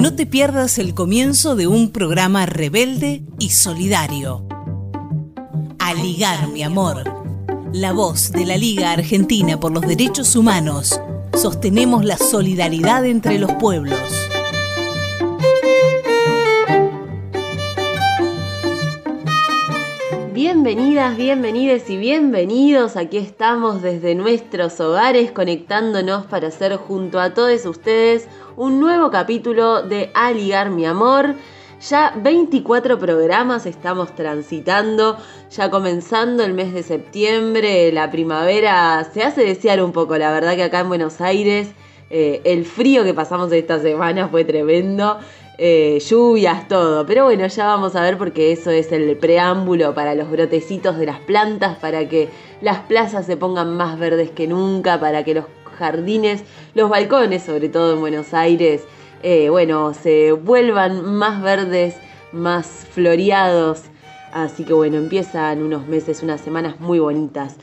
No te pierdas el comienzo de un programa rebelde y solidario. A ligar, mi amor. La voz de la Liga Argentina por los Derechos Humanos. Sostenemos la solidaridad entre los pueblos. Bienvenidas, bienvenides y bienvenidos. Aquí estamos desde nuestros hogares conectándonos para hacer junto a todos ustedes un nuevo capítulo de A Ligar Mi Amor. Ya 24 programas estamos transitando, ya comenzando el mes de septiembre, la primavera se hace desear un poco, la verdad que acá en Buenos Aires eh, el frío que pasamos esta semana fue tremendo, eh, lluvias, todo, pero bueno, ya vamos a ver porque eso es el preámbulo para los brotecitos de las plantas, para que las plazas se pongan más verdes que nunca, para que los jardines, los balcones, sobre todo en Buenos Aires, eh, bueno, se vuelvan más verdes, más floreados. Así que bueno, empiezan unos meses, unas semanas muy bonitas.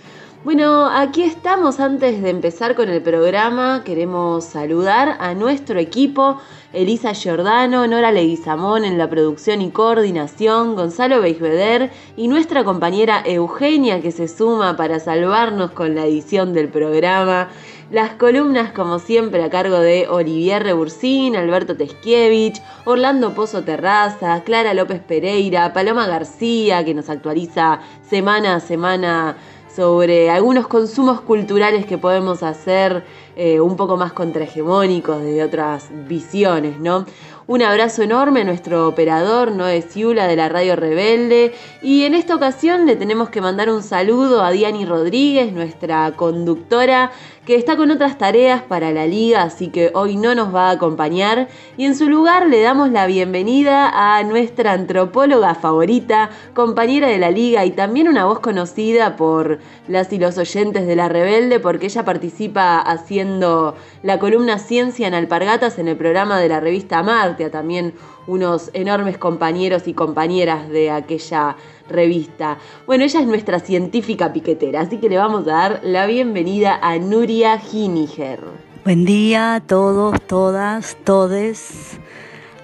Bueno, aquí estamos antes de empezar con el programa. Queremos saludar a nuestro equipo, Elisa Giordano, Nora Leguizamón en la producción y coordinación, Gonzalo Beisbeder y nuestra compañera Eugenia que se suma para salvarnos con la edición del programa. Las columnas, como siempre, a cargo de Olivier Rebursín, Alberto Teskiewicz, Orlando Pozo Terraza, Clara López Pereira, Paloma García, que nos actualiza semana a semana sobre algunos consumos culturales que podemos hacer eh, un poco más contrahegemónicos de otras visiones, ¿no? Un abrazo enorme a nuestro operador Noé Ciula de la Radio Rebelde. Y en esta ocasión le tenemos que mandar un saludo a Diani Rodríguez, nuestra conductora, que está con otras tareas para la liga, así que hoy no nos va a acompañar. Y en su lugar le damos la bienvenida a nuestra antropóloga favorita, compañera de la liga y también una voz conocida por las y los oyentes de la Rebelde, porque ella participa haciendo la columna Ciencia en Alpargatas en el programa de la revista Marte, a también unos enormes compañeros y compañeras de aquella revista. Bueno, ella es nuestra científica piquetera, así que le vamos a dar la bienvenida a Nuria Giniger. Buen día a todos, todas, todes.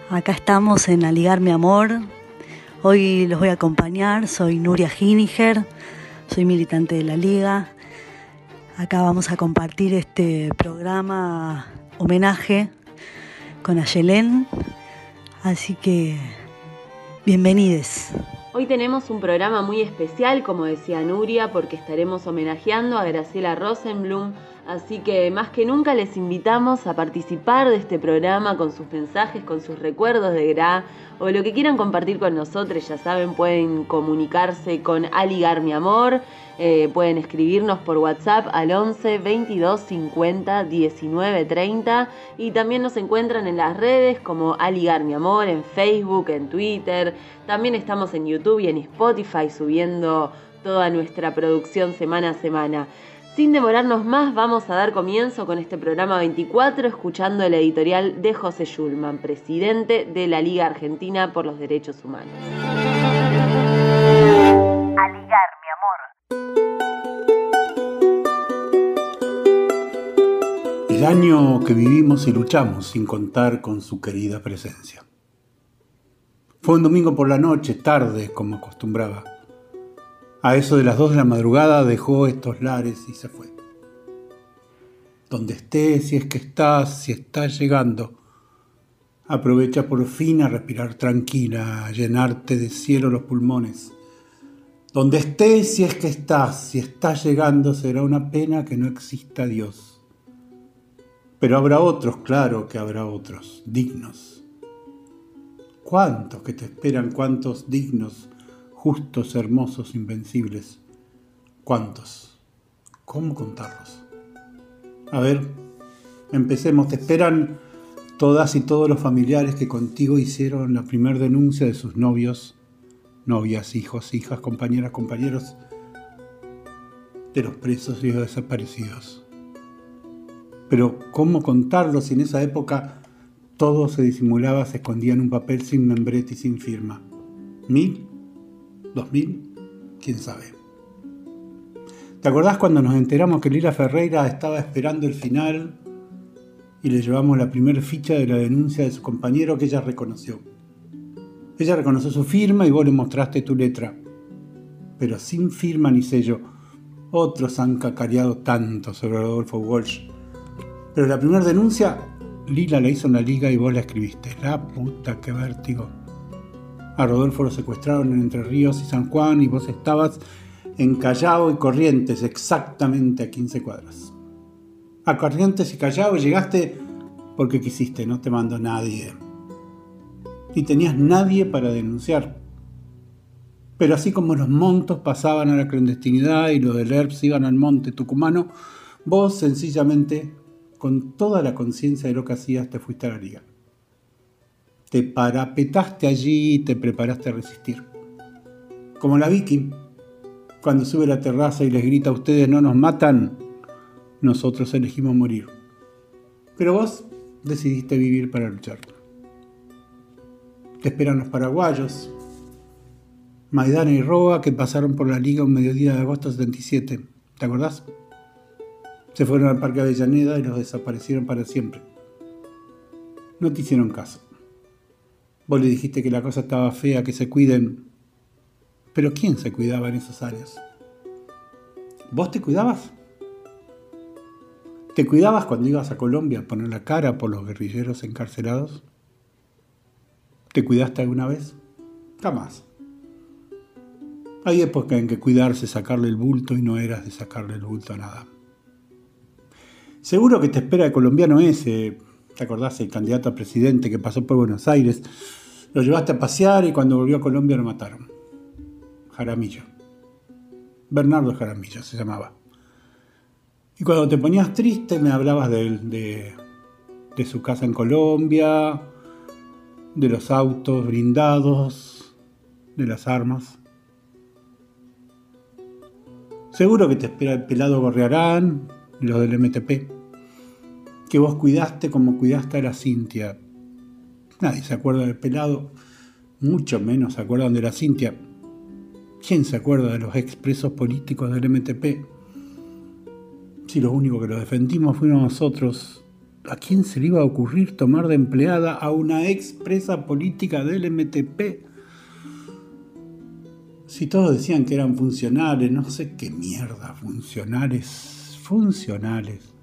Acá estamos en Aligar mi amor. Hoy los voy a acompañar, soy Nuria Giniger, soy militante de la Liga. Acá vamos a compartir este programa homenaje con Ayelén. Así que bienvenidos. Hoy tenemos un programa muy especial, como decía Nuria, porque estaremos homenajeando a Graciela Rosenblum. Así que más que nunca les invitamos a participar de este programa con sus mensajes, con sus recuerdos de Gra o lo que quieran compartir con nosotros. Ya saben, pueden comunicarse con Aligar Mi Amor, eh, pueden escribirnos por WhatsApp al 11 22 50 19 30 y también nos encuentran en las redes como Aligar Mi Amor, en Facebook, en Twitter. También estamos en YouTube y en Spotify subiendo toda nuestra producción semana a semana. Sin demorarnos más, vamos a dar comienzo con este programa 24 escuchando el editorial de José Schulman, presidente de la Liga Argentina por los Derechos Humanos. A ligar, mi amor. El año que vivimos y luchamos sin contar con su querida presencia. Fue un domingo por la noche, tarde, como acostumbraba a eso de las dos de la madrugada dejó estos lares y se fue. Donde estés, si es que estás, si estás llegando, aprovecha por fin a respirar tranquila, a llenarte de cielo los pulmones. Donde estés, si es que estás, si estás llegando, será una pena que no exista Dios. Pero habrá otros, claro que habrá otros, dignos. ¿Cuántos que te esperan, cuántos dignos? Justos, hermosos, invencibles. ¿Cuántos? ¿Cómo contarlos? A ver, empecemos. Te esperan todas y todos los familiares que contigo hicieron la primera denuncia de sus novios, novias, hijos, hijas, compañeras, compañeros de los presos y los desaparecidos. Pero ¿cómo contarlos si en esa época todo se disimulaba, se escondía en un papel sin membrete y sin firma? ¿Mil? ¿2000? ¿Quién sabe? ¿Te acordás cuando nos enteramos que Lila Ferreira estaba esperando el final y le llevamos la primera ficha de la denuncia de su compañero que ella reconoció. Ella reconoció su firma y vos le mostraste tu letra, pero sin firma ni sello. Otros han cacareado tanto sobre Rodolfo Walsh. Pero la primera denuncia, Lila la hizo en la liga y vos la escribiste. La puta, qué vértigo. A Rodolfo lo secuestraron en Entre Ríos y San Juan y vos estabas en Callao y Corrientes, exactamente a 15 cuadras. A Corrientes y Callao llegaste porque quisiste, no te mandó nadie. Y tenías nadie para denunciar. Pero así como los montos pasaban a la clandestinidad y los del ERPS iban al monte tucumano, vos sencillamente, con toda la conciencia de lo que hacías, te fuiste a la liga. Te parapetaste allí y te preparaste a resistir. Como la Vicky, cuando sube a la terraza y les grita a ustedes no nos matan, nosotros elegimos morir. Pero vos decidiste vivir para luchar. Te esperan los paraguayos, Maidana y Roa que pasaron por la liga un mediodía de agosto 77. ¿Te acordás? Se fueron al Parque Avellaneda y los desaparecieron para siempre. No te hicieron caso. Vos le dijiste que la cosa estaba fea, que se cuiden. Pero ¿quién se cuidaba en esos años? ¿Vos te cuidabas? ¿Te cuidabas cuando ibas a Colombia a poner la cara por los guerrilleros encarcelados? ¿Te cuidaste alguna vez? Jamás. Hay época en que cuidarse, sacarle el bulto y no eras de sacarle el bulto a nada. Seguro que te espera el colombiano ese, ¿te acordás? El candidato a presidente que pasó por Buenos Aires. Lo llevaste a pasear y cuando volvió a Colombia lo mataron. Jaramillo. Bernardo Jaramillo se llamaba. Y cuando te ponías triste me hablabas de, de, de su casa en Colombia, de los autos blindados, de las armas. Seguro que te espera el pelado Gorriarán los del MTP, que vos cuidaste como cuidaste a la Cintia. Nadie se acuerda del pelado, mucho menos se acuerdan de la Cintia. ¿Quién se acuerda de los expresos políticos del MTP? Si los únicos que los defendimos fuimos nosotros, ¿a quién se le iba a ocurrir tomar de empleada a una expresa política del MTP? Si todos decían que eran funcionales, no sé qué mierda, funcionales, funcionales.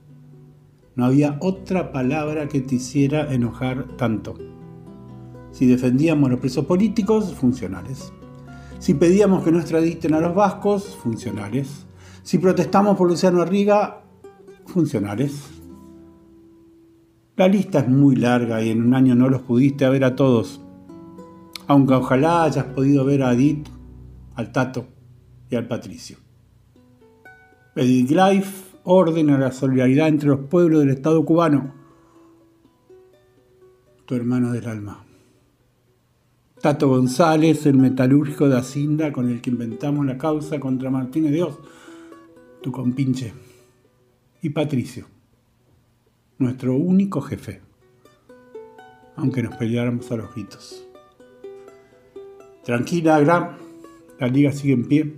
No había otra palabra que te hiciera enojar tanto. Si defendíamos los presos políticos, funcionales. Si pedíamos que no extraditen a los vascos, funcionales. Si protestamos por Luciano Arriga, funcionales. La lista es muy larga y en un año no los pudiste ver a todos. Aunque ojalá hayas podido ver a Edith al Tato y al Patricio. Edith Life ordena la solidaridad entre los pueblos del Estado cubano. Tu hermano del alma. Tato González, el metalúrgico de Acinda con el que inventamos la causa contra Martínez Dios, tu compinche. Y Patricio, nuestro único jefe, aunque nos peleáramos a los gritos. Tranquila, Gram, la liga sigue en pie.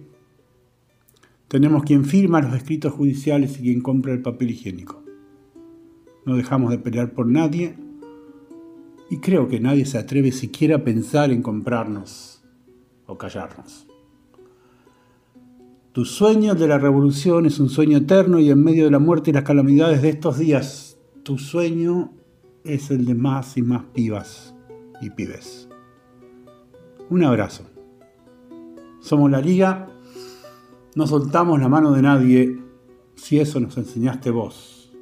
Tenemos quien firma los escritos judiciales y quien compra el papel higiénico. No dejamos de pelear por nadie y creo que nadie se atreve siquiera a pensar en comprarnos o callarnos. Tu sueño de la revolución es un sueño eterno y en medio de la muerte y las calamidades de estos días, tu sueño es el de más y más pibas y pibes. Un abrazo. Somos la liga, no soltamos la mano de nadie. Si eso nos enseñaste vos,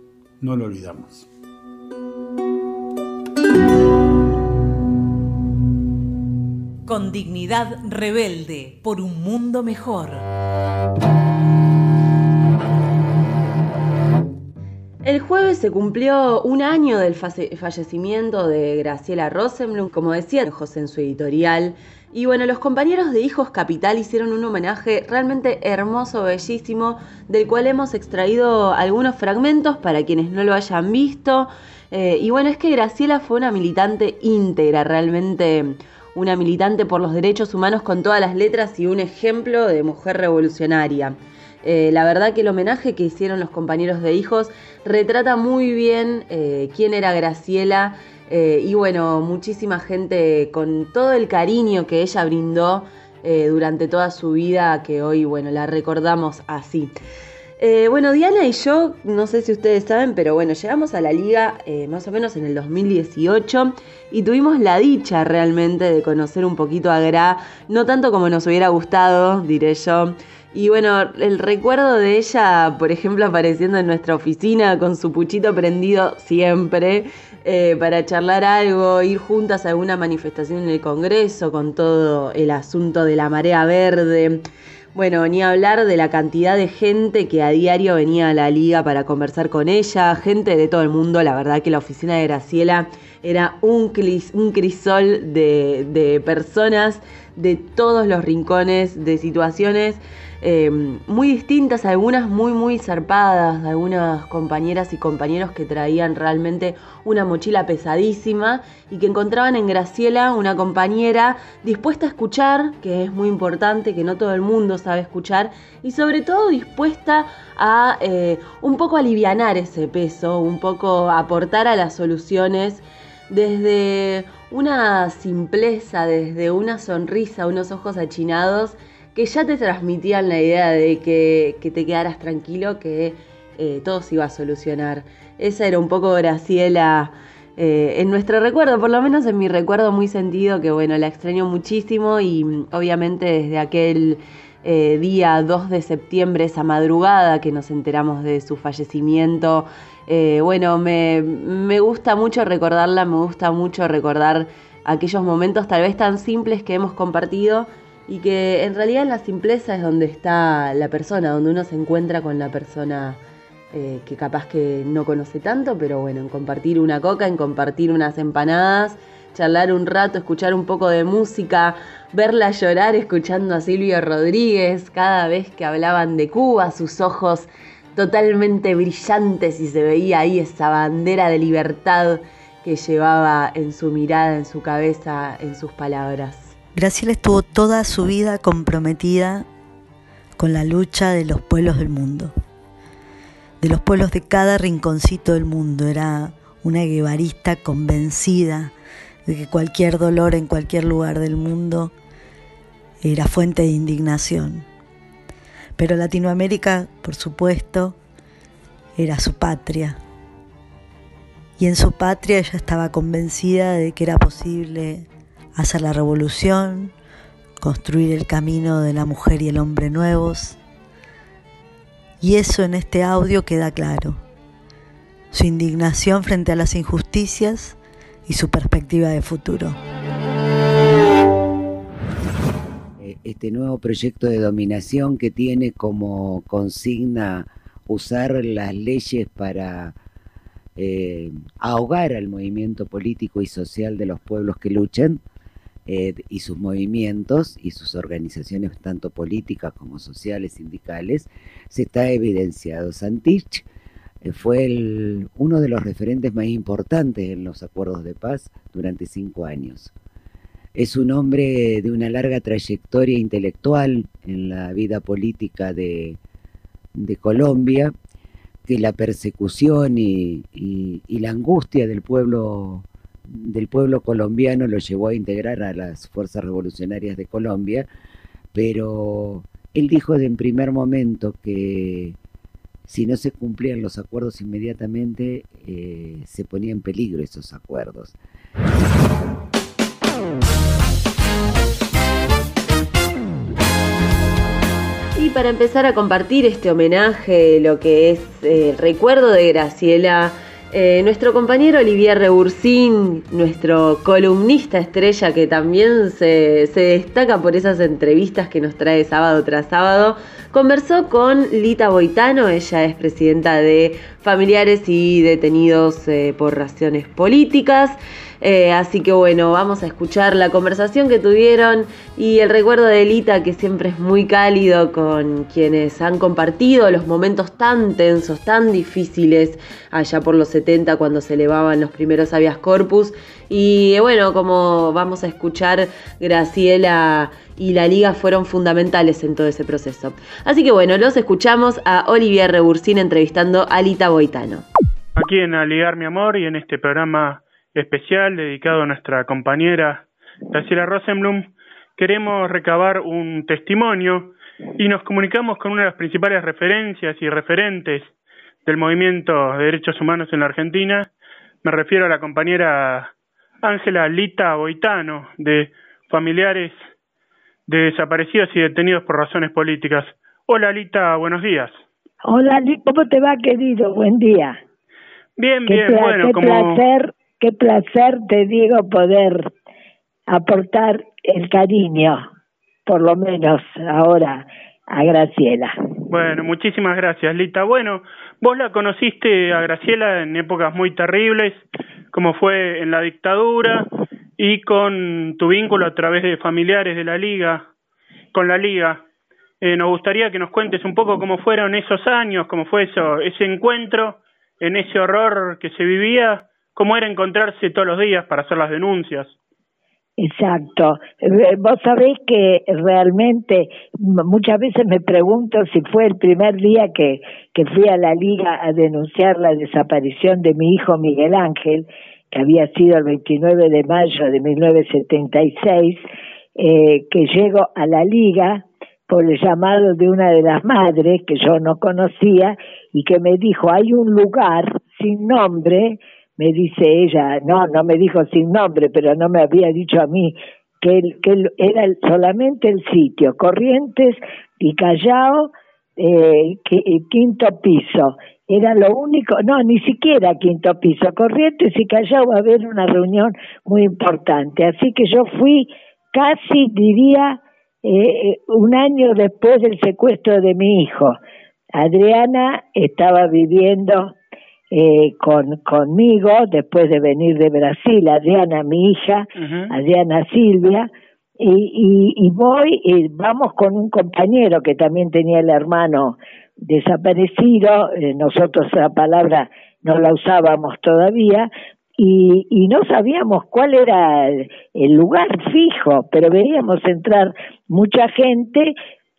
no lo olvidamos. Con dignidad rebelde por un mundo mejor. El jueves se cumplió un año del fallecimiento de Graciela Rosenblum, como decía José en su editorial, y bueno, los compañeros de Hijos Capital hicieron un homenaje realmente hermoso, bellísimo, del cual hemos extraído algunos fragmentos para quienes no lo hayan visto. Eh, y bueno, es que Graciela fue una militante íntegra, realmente una militante por los derechos humanos con todas las letras y un ejemplo de mujer revolucionaria. Eh, la verdad que el homenaje que hicieron los compañeros de hijos retrata muy bien eh, quién era Graciela eh, y bueno, muchísima gente con todo el cariño que ella brindó durante toda su vida, que hoy bueno, la recordamos así. bueno, Diana y yo, no sé si ustedes saben, pero bueno, llegamos a la liga más o menos en el 2018 y tuvimos la dicha realmente de conocer un poquito a Gra, no tanto como nos hubiera gustado, diré yo, y bueno, el recuerdo de ella, por ejemplo, apareciendo en nuestra oficina con su puchito prendido siempre eh, para charlar algo, ir juntas a alguna manifestación en el Congreso con todo el asunto de la marea verde. Bueno, ni hablar de la cantidad de gente que a diario venía a la liga para conversar con ella, gente de todo el mundo, la verdad que la oficina de Graciela era un, un crisol de, de personas de todos los rincones, de situaciones Em, muy distintas, algunas muy, muy zarpadas, algunas compañeras y compañeros que traían realmente una mochila pesadísima y que encontraban en Graciela una compañera dispuesta a escuchar, que es muy importante, que no todo el mundo sabe escuchar, y sobre todo dispuesta a eh, un poco alivianar ese peso, un poco aportar a las soluciones desde una simpleza, desde una sonrisa, unos ojos achinados que ya te transmitían la idea de que, te quedaras tranquilo, que eh, todo se iba a solucionar. Esa era un poco Graciela eh, en nuestro recuerdo, por lo menos en mi recuerdo muy sentido, que bueno, la extraño muchísimo y mm, obviamente desde aquel eh, día 2 de septiembre, esa madrugada que nos enteramos de su fallecimiento, bueno, me, me gusta mucho recordarla, me gusta mucho recordar aquellos momentos tal vez tan simples que hemos compartido y que en realidad en la simpleza es donde está la persona, donde uno se encuentra con la persona eh, que capaz que no conoce tanto, pero bueno, en compartir una coca, en compartir unas empanadas, charlar un rato, escuchar un poco de música, verla llorar escuchando a Silvio Rodríguez cada vez que hablaban de Cuba, sus ojos totalmente brillantes y se veía ahí esa bandera de libertad que llevaba en su mirada, en su cabeza, en sus palabras. Graciela estuvo toda su vida comprometida con la lucha de los pueblos del mundo, de los pueblos de cada rinconcito del mundo. Era una guevarista convencida de que cualquier dolor en cualquier lugar del mundo era fuente de indignación. Pero Latinoamérica, por supuesto, era su patria. Y en su patria ella estaba convencida de que era posible hacer la revolución, construir el camino de la mujer y el hombre nuevos. Y eso en este audio queda claro. Su indignación frente a las injusticias y su perspectiva de futuro. Este nuevo proyecto de dominación que tiene como consigna usar las leyes para eh, ahogar al movimiento político y social de los pueblos que luchan, eh, y sus movimientos y sus organizaciones, tanto políticas como sociales, sindicales, se está evidenciado. Santich eh, fue uno de los referentes más importantes en los acuerdos de paz durante cinco años. Es un hombre de una larga trayectoria intelectual en la vida política de, Colombia, que la persecución y la angustia del pueblo del pueblo colombiano lo llevó a integrar a las fuerzas revolucionarias de Colombia, pero él dijo en primer momento que si no se cumplían los acuerdos inmediatamente, eh, se ponía en peligro esos acuerdos. Y para empezar a compartir este homenaje, lo que es eh, el recuerdo de Graciela, eh, nuestro compañero Olivier Rebursín, nuestro columnista estrella que también se, destaca por esas entrevistas que nos trae sábado tras sábado, conversó con Lita Boitano, ella es presidenta de Familiares y Detenidos eh, por Razones Políticas. Eh, así que bueno, vamos a escuchar la conversación que tuvieron y el recuerdo de Elita que siempre es muy cálido con quienes han compartido los momentos tan tensos, tan difíciles allá por los 70 cuando se elevaban los primeros habeas corpus. Y bueno, como vamos a escuchar, Graciela y la liga fueron fundamentales en todo ese proceso. Así que bueno, los escuchamos a Olivier Rebursín entrevistando a Lita Boitano. Aquí en Aligar Mi Amor y en este programa especial dedicado a nuestra compañera Graciela Rosenblum, queremos recabar un testimonio y nos comunicamos con una de las principales referencias y referentes del movimiento de derechos humanos en la Argentina. Me refiero a la compañera Ángela Lita Boitano, de familiares de desaparecidos y detenidos por razones políticas. Hola Lita, buenos días. Hola, ¿cómo te va, querido? Buen día. Bien, bien, bueno, qué como... placer, qué placer te digo poder aportar el cariño, por lo menos ahora, a Graciela. Bueno, muchísimas gracias, Lita. Bueno, vos la conociste a Graciela en épocas muy terribles, como fue en la dictadura, y con tu vínculo a través de familiares de la liga, con la liga. Eh, nos gustaría que nos cuentes un poco cómo fueron esos años, cómo fue eso, ese encuentro, en ese horror que se vivía, cómo era encontrarse todos los días para hacer las denuncias. Exacto. Vos sabéis que realmente muchas veces me pregunto si fue el primer día que, que fui a la liga a denunciar la desaparición de mi hijo Miguel Ángel, que había sido el 29 de mayo de 1976, eh, que llego a la liga por el llamado de una de las madres que yo no conocía y que me dijo, hay un lugar sin nombre me dice ella, no, no me dijo sin nombre, pero no me había dicho a mí que, que era solamente el sitio, Corrientes y Callao, eh, quinto piso. Era lo único, no, ni siquiera quinto piso, Corrientes y Callao va a haber una reunión muy importante. Así que yo fui casi, diría, eh, un año después del secuestro de mi hijo. Adriana estaba viviendo eh, con, conmigo después de venir de Brasil, Adriana, mi hija, Adriana Silvia, y, y, voy, y vamos con un compañero que también tenía el hermano desaparecido, eh, nosotros esa palabra no la usábamos todavía, y, y no sabíamos cuál era el lugar fijo, pero veíamos entrar mucha gente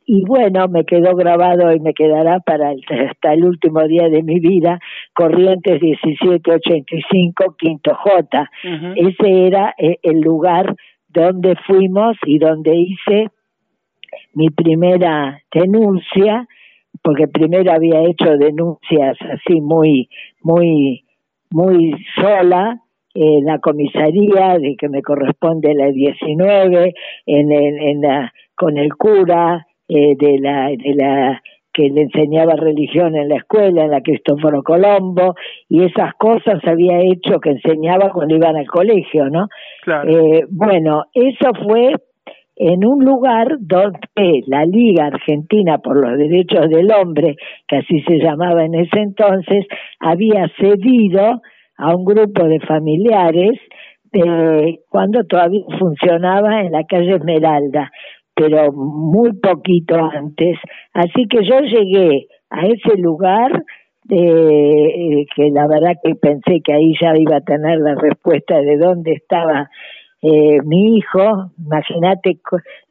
y bueno, me quedó grabado y me quedará para hasta el último día de mi vida, Corrientes 1785, Quinto J. Ese era eh, el lugar donde fuimos y donde hice mi primera denuncia, porque primero había hecho denuncias así muy, muy, muy sola, en la comisaría de que me corresponde la 19, en, en, en la, con el cura, eh, de la de la que le enseñaba religión en la escuela, en la Cristóforo Colombo, y esas cosas había hecho que enseñaba cuando iban al colegio, ¿no? Eh, bueno, eso fue en un lugar donde la Liga Argentina por los Derechos del Hombre, que así se llamaba en ese entonces, había cedido a un grupo de familiares eh, cuando todavía funcionaba en la calle Esmeralda pero muy poquito antes. Así que yo llegué a ese lugar eh, que la verdad que pensé que ahí ya iba a tener la respuesta de dónde estaba eh, mi hijo, imagínate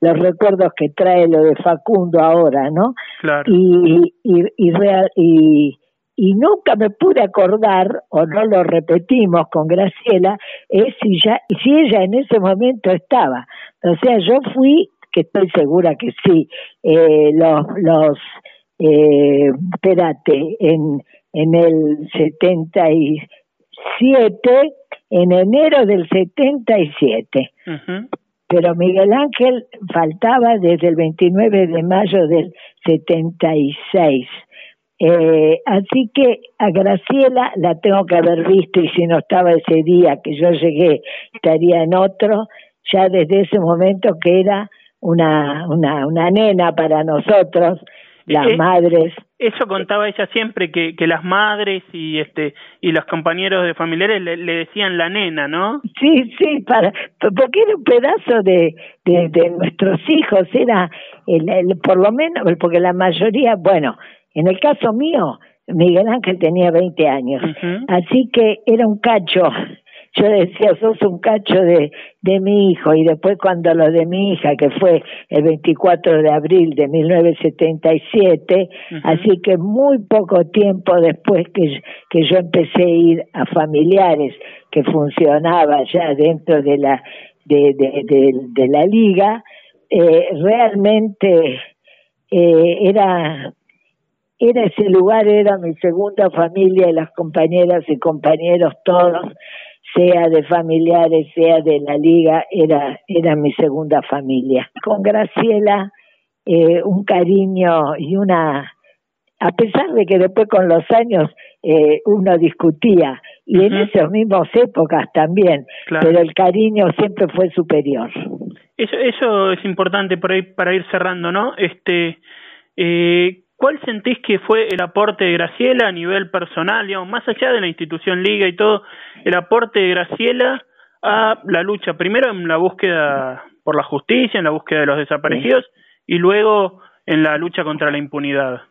los recuerdos que trae lo de Facundo ahora, ¿no? Claro. Y, y, y, real, y, y nunca me pude acordar, o no lo repetimos con Graciela, es si, ya, si ella en ese momento estaba. O sea, yo fui que estoy segura que sí, eh, los, los eh, espérate, en, en el 77, en enero del 77. Pero Miguel Ángel faltaba desde el 29 de mayo del 76. Eh, así que a Graciela la tengo que haber visto y si no estaba ese día que yo llegué, estaría en otro, ya desde ese momento que era una, una, una nena para nosotros, las eh, madres. Eso contaba ella siempre que, que las madres y este y los compañeros de familiares le, decían la nena, ¿no? Sí, sí, para porque era un pedazo de, de, de nuestros hijos, era el, el, por lo menos porque la mayoría, bueno, en el caso mío, Miguel Ángel tenía 20 años, así que era un cacho yo decía, sos un cacho de, de mi hijo, y después cuando lo de mi hija, que fue el 24 de abril de 1977, así que muy poco tiempo después que, que yo empecé a ir a familiares que funcionaba ya dentro de la, de, de, de, la liga, eh, realmente eh, era era ese lugar, era mi segunda familia y las compañeras y compañeros todos, sea de familiares, sea de la liga, era, era mi segunda familia. Con Graciela, eh, un cariño y una, a pesar de que después con los años eh, uno discutía, y en esas mismas épocas también, pero el cariño siempre fue superior. Eso, eso es importante para ir, para ir cerrando, ¿no? Este, eh, ¿Cuál sentís que fue el aporte de Graciela a nivel personal, digamos, más allá de la institución Liga y todo, el aporte de Graciela a la lucha, primero en la búsqueda por la justicia, en la búsqueda de los desaparecidos y luego en la lucha contra la impunidad?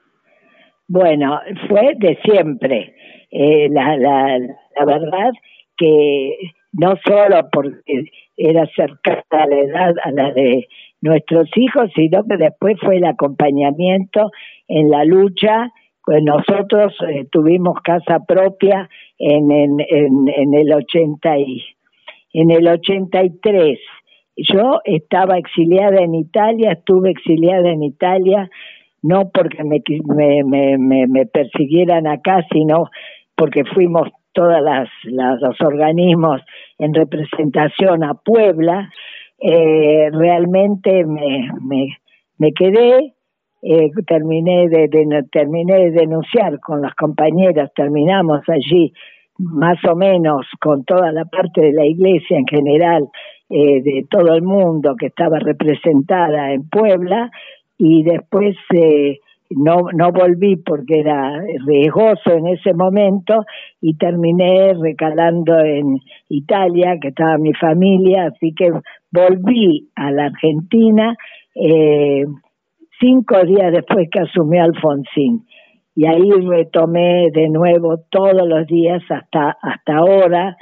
Bueno, fue de siempre. Eh, la, la, la verdad que no solo porque era cercana a la edad a la de nuestros hijos, sino que después fue el acompañamiento en la lucha. Pues nosotros eh, tuvimos casa propia en, en, en, el 80 y, en el 83. Yo estaba exiliada en Italia, estuve exiliada en Italia, no porque me, me, me, me persiguieran acá, sino porque fuimos todas las, los organismos en representación a Puebla eh, realmente me, me, me quedé, eh, terminé, de, de, terminé de denunciar con las compañeras, terminamos allí más o menos con toda la parte de la iglesia en general, eh, de todo el mundo que estaba representada en Puebla, y después eh, no, no volví porque era riesgoso en ese momento y terminé recalando en Italia, que estaba mi familia, así que volví a la Argentina eh, cinco días después que asumió Alfonsín. Y ahí retomé de nuevo todos los días hasta, hasta ahora,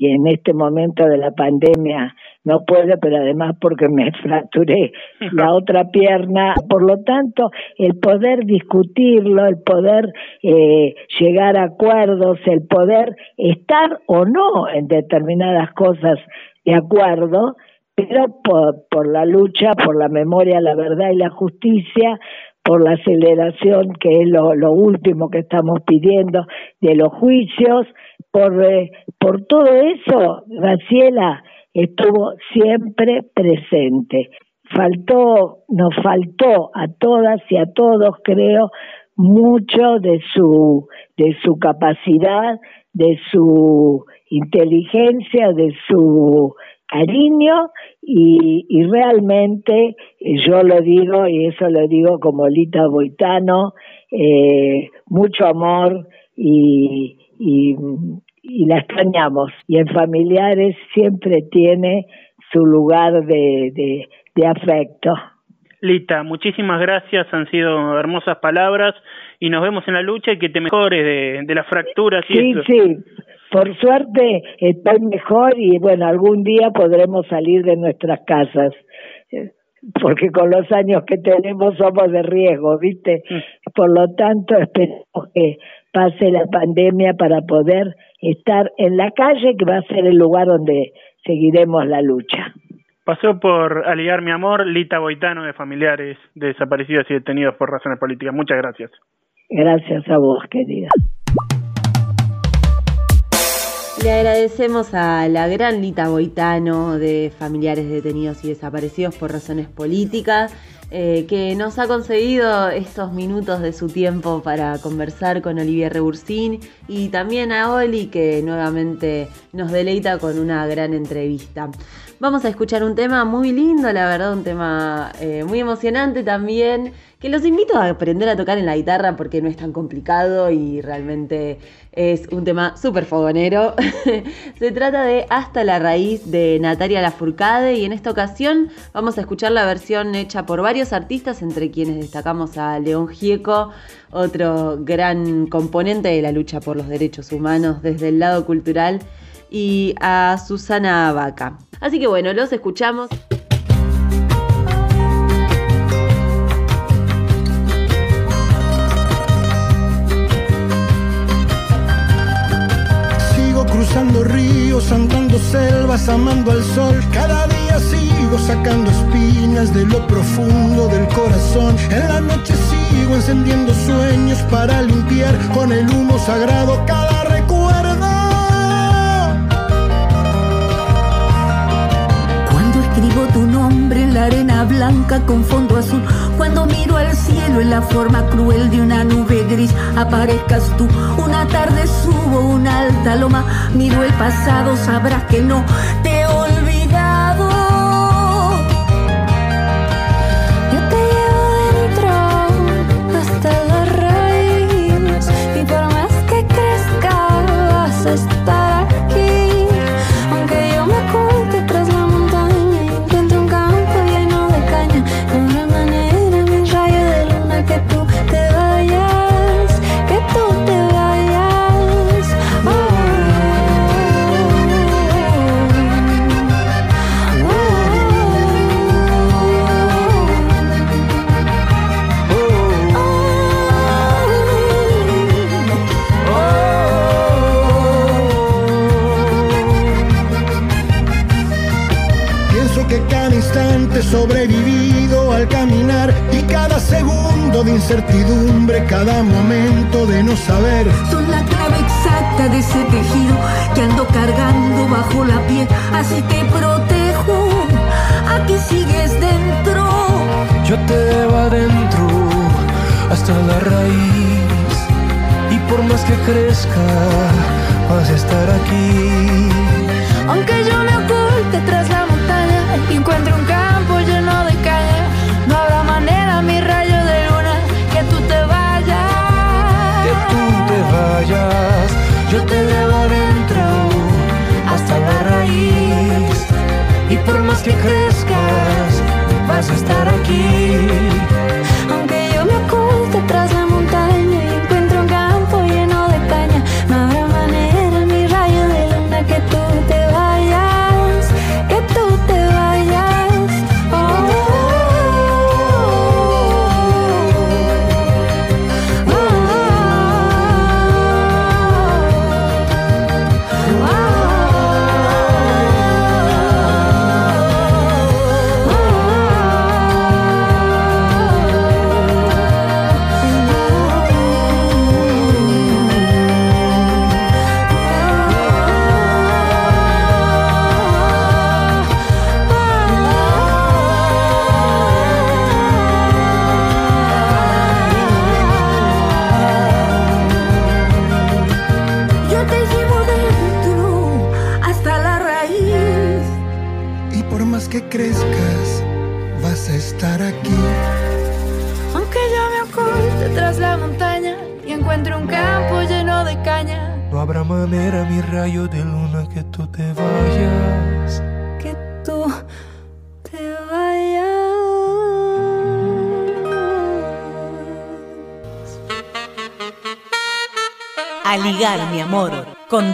y en este momento de la pandemia no puedo, pero además porque me fracturé la otra pierna. Por lo tanto, el poder discutirlo, el poder eh, llegar a acuerdos, el poder estar o no en determinadas cosas de acuerdo, pero por, por la lucha, por la memoria, la verdad y la justicia, por la aceleración, que es lo, último que estamos pidiendo, de los juicios, por, eh, por todo eso, Graciela estuvo siempre presente. Faltó, nos faltó a todas y a todos, creo, mucho de su, de su capacidad, de su inteligencia, de su cariño y, y realmente yo lo digo y eso lo digo como Lita Boitano, eh, mucho amor y, y, y la extrañamos. Y en familiares siempre tiene su lugar de, de, de afecto. Lita, muchísimas gracias, han sido hermosas palabras y nos vemos en la lucha y que te mejores de, de las fracturas. Y sí, sí, por suerte estoy mejor y bueno, algún día podremos salir de nuestras casas, porque con los años que tenemos somos de riesgo, ¿viste? Mm. Por lo tanto, esperemos que pase la pandemia para poder estar en la calle, que va a ser el lugar donde seguiremos la lucha. Pasó por aliar mi amor Lita Boitano de familiares de desaparecidos y detenidos por razones políticas. Muchas gracias. Gracias a vos, querida. Le agradecemos a la gran Lita Boitano de familiares detenidos y desaparecidos por razones políticas eh, que nos ha concedido estos minutos de su tiempo para conversar con Olivia Rebursín y también a Oli que nuevamente nos deleita con una gran entrevista. Vamos a escuchar un tema muy lindo, la verdad, un tema eh, muy emocionante también que los invito a aprender a tocar en la guitarra porque no es tan complicado y realmente es un tema súper fogonero. Se trata de Hasta la raíz de Natalia Lafourcade y en esta ocasión vamos a escuchar la versión hecha por varios artistas, entre quienes destacamos a León Gieco, otro gran componente de la lucha por los derechos humanos desde el lado cultural y a Susana Vaca. Así que bueno, los escuchamos. Sigo cruzando ríos, andando selvas, amando al sol. Cada día sigo sacando espinas de lo profundo del corazón. En la noche sigo encendiendo sueños para limpiar con el humo sagrado cada tu nombre en la arena blanca con fondo azul, cuando miro al cielo en la forma cruel de una nube gris, aparezcas tú. Una tarde subo una alta loma, miro el pasado, sabrás que no te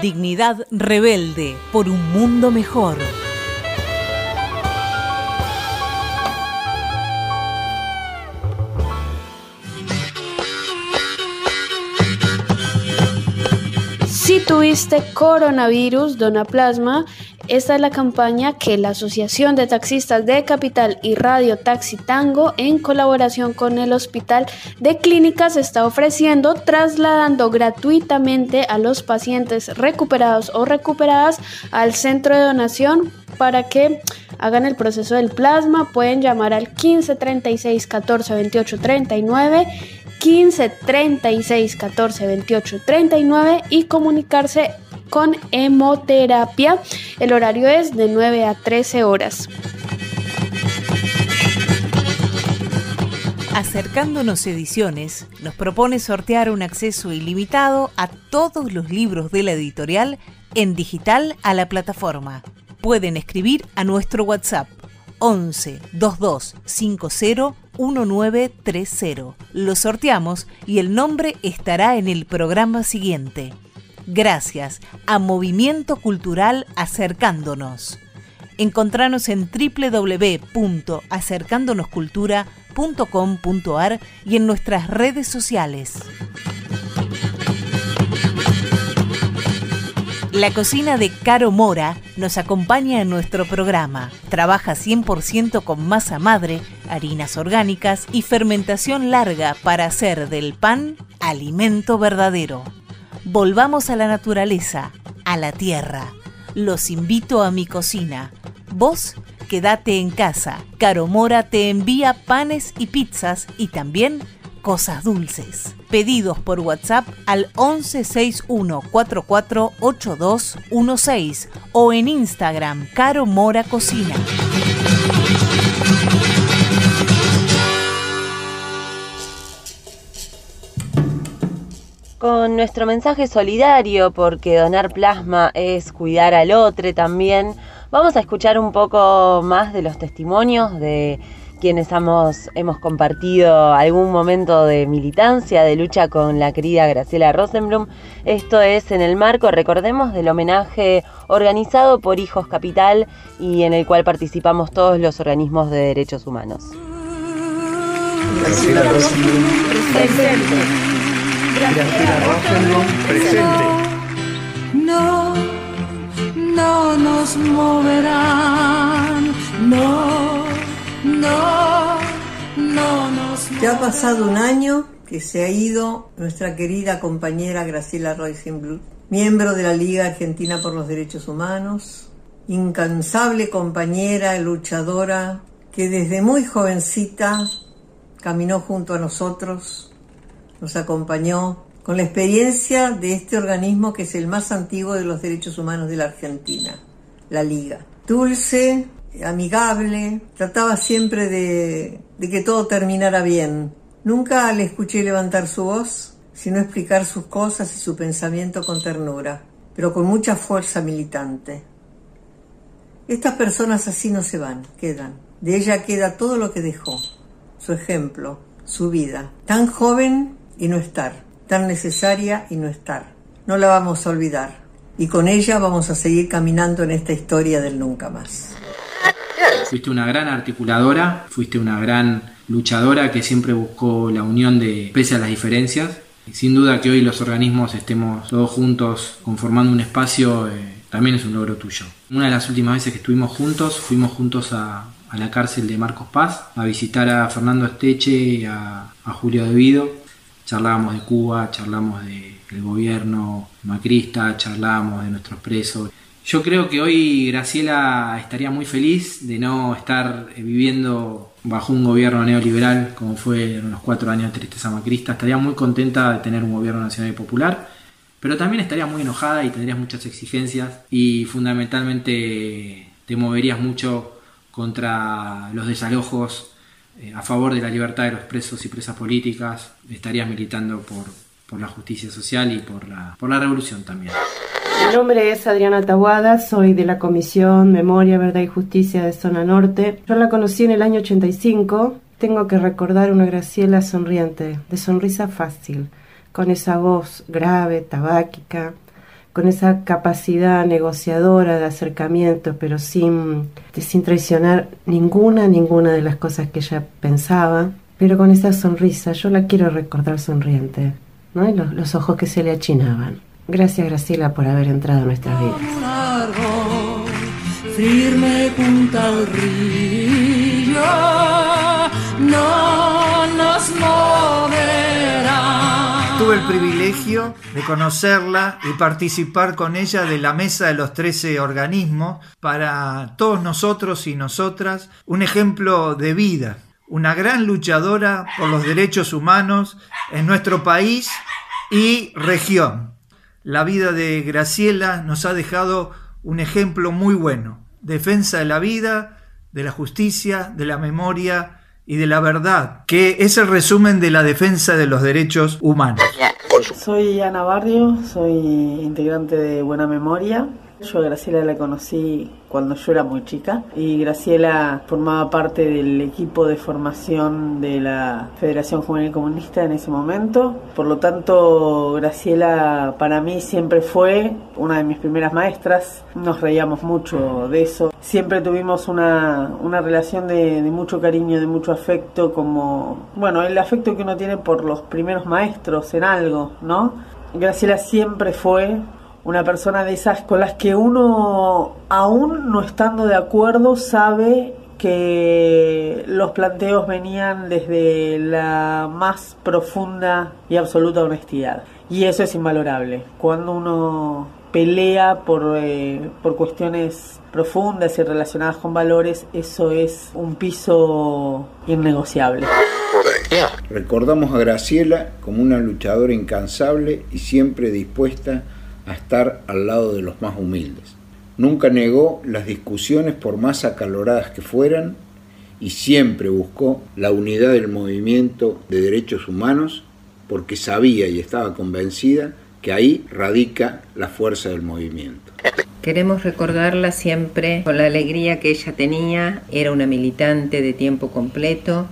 dignidad rebelde por un mundo mejor. Si tuviste coronavirus, dona plasma. Esta es la campaña que la Asociación de Taxistas de Capital y Radio Taxi Tango, en colaboración con el Hospital de Clínicas, está ofreciendo, trasladando gratuitamente a los pacientes recuperados o recuperadas al centro de donación para que hagan el proceso del plasma. Pueden llamar al 15 36 14 28 39 15 36 14 28 39 y comunicarse con hemoterapia. El horario es de 9 a 13 horas. Acercándonos Ediciones nos propone sortear un acceso ilimitado a todos los libros de la editorial en digital a la plataforma. Pueden escribir a nuestro WhatsApp 11 22 50 1930. Lo sorteamos y el nombre estará en el programa siguiente. Gracias a Movimiento Cultural Acercándonos. Encontranos en www.acercándonoscultura.com.ar y en nuestras redes sociales. La cocina de Caro Mora nos acompaña en nuestro programa. Trabaja 100% con masa madre, harinas orgánicas y fermentación larga para hacer del pan alimento verdadero. Volvamos a la naturaleza, a la tierra. Los invito a mi cocina. Vos quédate en casa. Caro Mora te envía panes y pizzas y también cosas dulces. Pedidos por WhatsApp al 1161448216 o en Instagram Caro Mora Cocina. Con nuestro mensaje solidario, porque donar plasma es cuidar al otro también, vamos a escuchar un poco más de los testimonios de quienes hemos, compartido algún momento de militancia, de lucha con la querida Graciela Rosenblum. Esto es en el marco, recordemos, del homenaje organizado por Hijos Capital y en el cual participamos todos los organismos de derechos humanos. Graciela Rosenblum. Presente. Graciela Rosenblum. Presente. No, no nos moverán, no, no, no nos Ya ha pasado un año que se ha ido nuestra querida compañera Graciela Rosenbluth, miembro de la Liga Argentina por los Derechos Humanos, incansable compañera, luchadora, que desde muy jovencita caminó junto a nosotros, nos acompañó con la experiencia de este organismo que es el más antiguo de los derechos humanos de la Argentina, la Liga. Dulce, amigable, trataba siempre de, que todo terminara bien. Nunca le escuché levantar su voz, sino explicar sus cosas y su pensamiento con ternura, pero con mucha fuerza militante. Estas personas así no se van, quedan. De ella queda todo lo que dejó, su ejemplo, su vida. Tan joven y no estar, tan necesaria y no estar. No la vamos a olvidar. Y con ella vamos a seguir caminando en esta historia del nunca más. Fuiste una gran articuladora, fuiste una gran luchadora que siempre buscó la unión de pese a las diferencias. Sin duda que hoy los organismos estemos todos juntos conformando un espacio eh, también es un logro tuyo. Una de las últimas veces que estuvimos juntos, fuimos juntos a, a la cárcel de Marcos Paz a visitar a Fernando Esteche a, a Julio Devido. Charlábamos de Cuba, charlamos de, del gobierno macrista, charlábamos de nuestros presos. Yo creo que hoy Graciela estaría muy feliz de no estar eh, viviendo bajo un gobierno neoliberal como fue en los cuatro años de tristeza macrista. Estaría muy contenta de tener un gobierno nacional y popular, pero también estaría muy enojada y tendrías muchas exigencias y fundamentalmente te moverías mucho contra los desalojos a favor de la libertad de los presos y presas políticas. Estarías militando por, por la justicia social y por la, por la revolución también. Mi nombre es Adriana Tahuada, soy de la Comisión Memoria, Verdad y Justicia de Zona Norte. Yo la conocí en el año 85. Tengo que recordar una Graciela sonriente, de sonrisa fácil, con esa voz grave, tabáquica, con esa capacidad negociadora de acercamiento, pero sin, sin traicionar ninguna, ninguna de las cosas que ella pensaba, pero con esa sonrisa. Yo la quiero recordar sonriente, ¿no? Y los, los ojos que se le achinaban. Gracias Graciela por haber entrado en nuestras vidas. un árbol firme junto río no nos moverá. Tuve el privilegio de conocerla y participar con ella de la mesa de los 13 organismos para todos nosotros y nosotras un ejemplo de vida, una gran luchadora por los derechos humanos en nuestro país y región. La vida de Graciela nos ha dejado un ejemplo muy bueno, defensa de la vida, de la justicia, de la memoria y de la verdad, que es el resumen de la defensa de los derechos humanos. Soy Ana Barrio, soy integrante de Buena Memoria Yo a Graciela la conocí cuando yo era muy chica y Graciela formaba parte del equipo de formación de la Federación Juvenil Comunista en ese momento. Por lo tanto, Graciela para mí siempre fue una de mis primeras maestras. Nos reíamos mucho de eso. Siempre tuvimos una, una relación de, de mucho cariño, de mucho afecto, como, bueno, el afecto que uno tiene por los primeros maestros en algo, ¿no? Graciela siempre fue una persona de esas con las que uno, aún no estando de acuerdo, sabe que los planteos venían desde la más profunda y absoluta honestidad. Y eso es invalorable. Cuando uno pelea por, eh, por cuestiones profundas y relacionadas con valores, eso es un piso innegociable. Recordamos a Graciela como una luchadora incansable y siempre dispuesta a estar al lado de los más humildes. Nunca negó las discusiones por más acaloradas que fueran y siempre buscó la unidad del movimiento de derechos humanos porque sabía y estaba convencida que ahí radica la fuerza del movimiento. Queremos recordarla siempre con la alegría que ella tenía, era una militante de tiempo completo,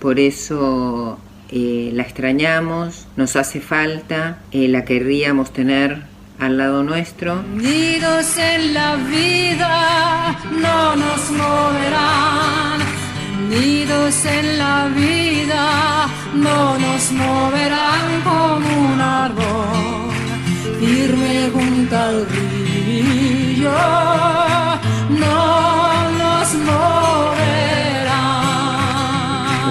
por eso eh, la extrañamos, nos hace falta, eh, la querríamos tener al lado nuestro. Unidos en la vida no nos moverán. Unidos en la vida no nos moverán como un árbol firme junto al río. No nos moverán.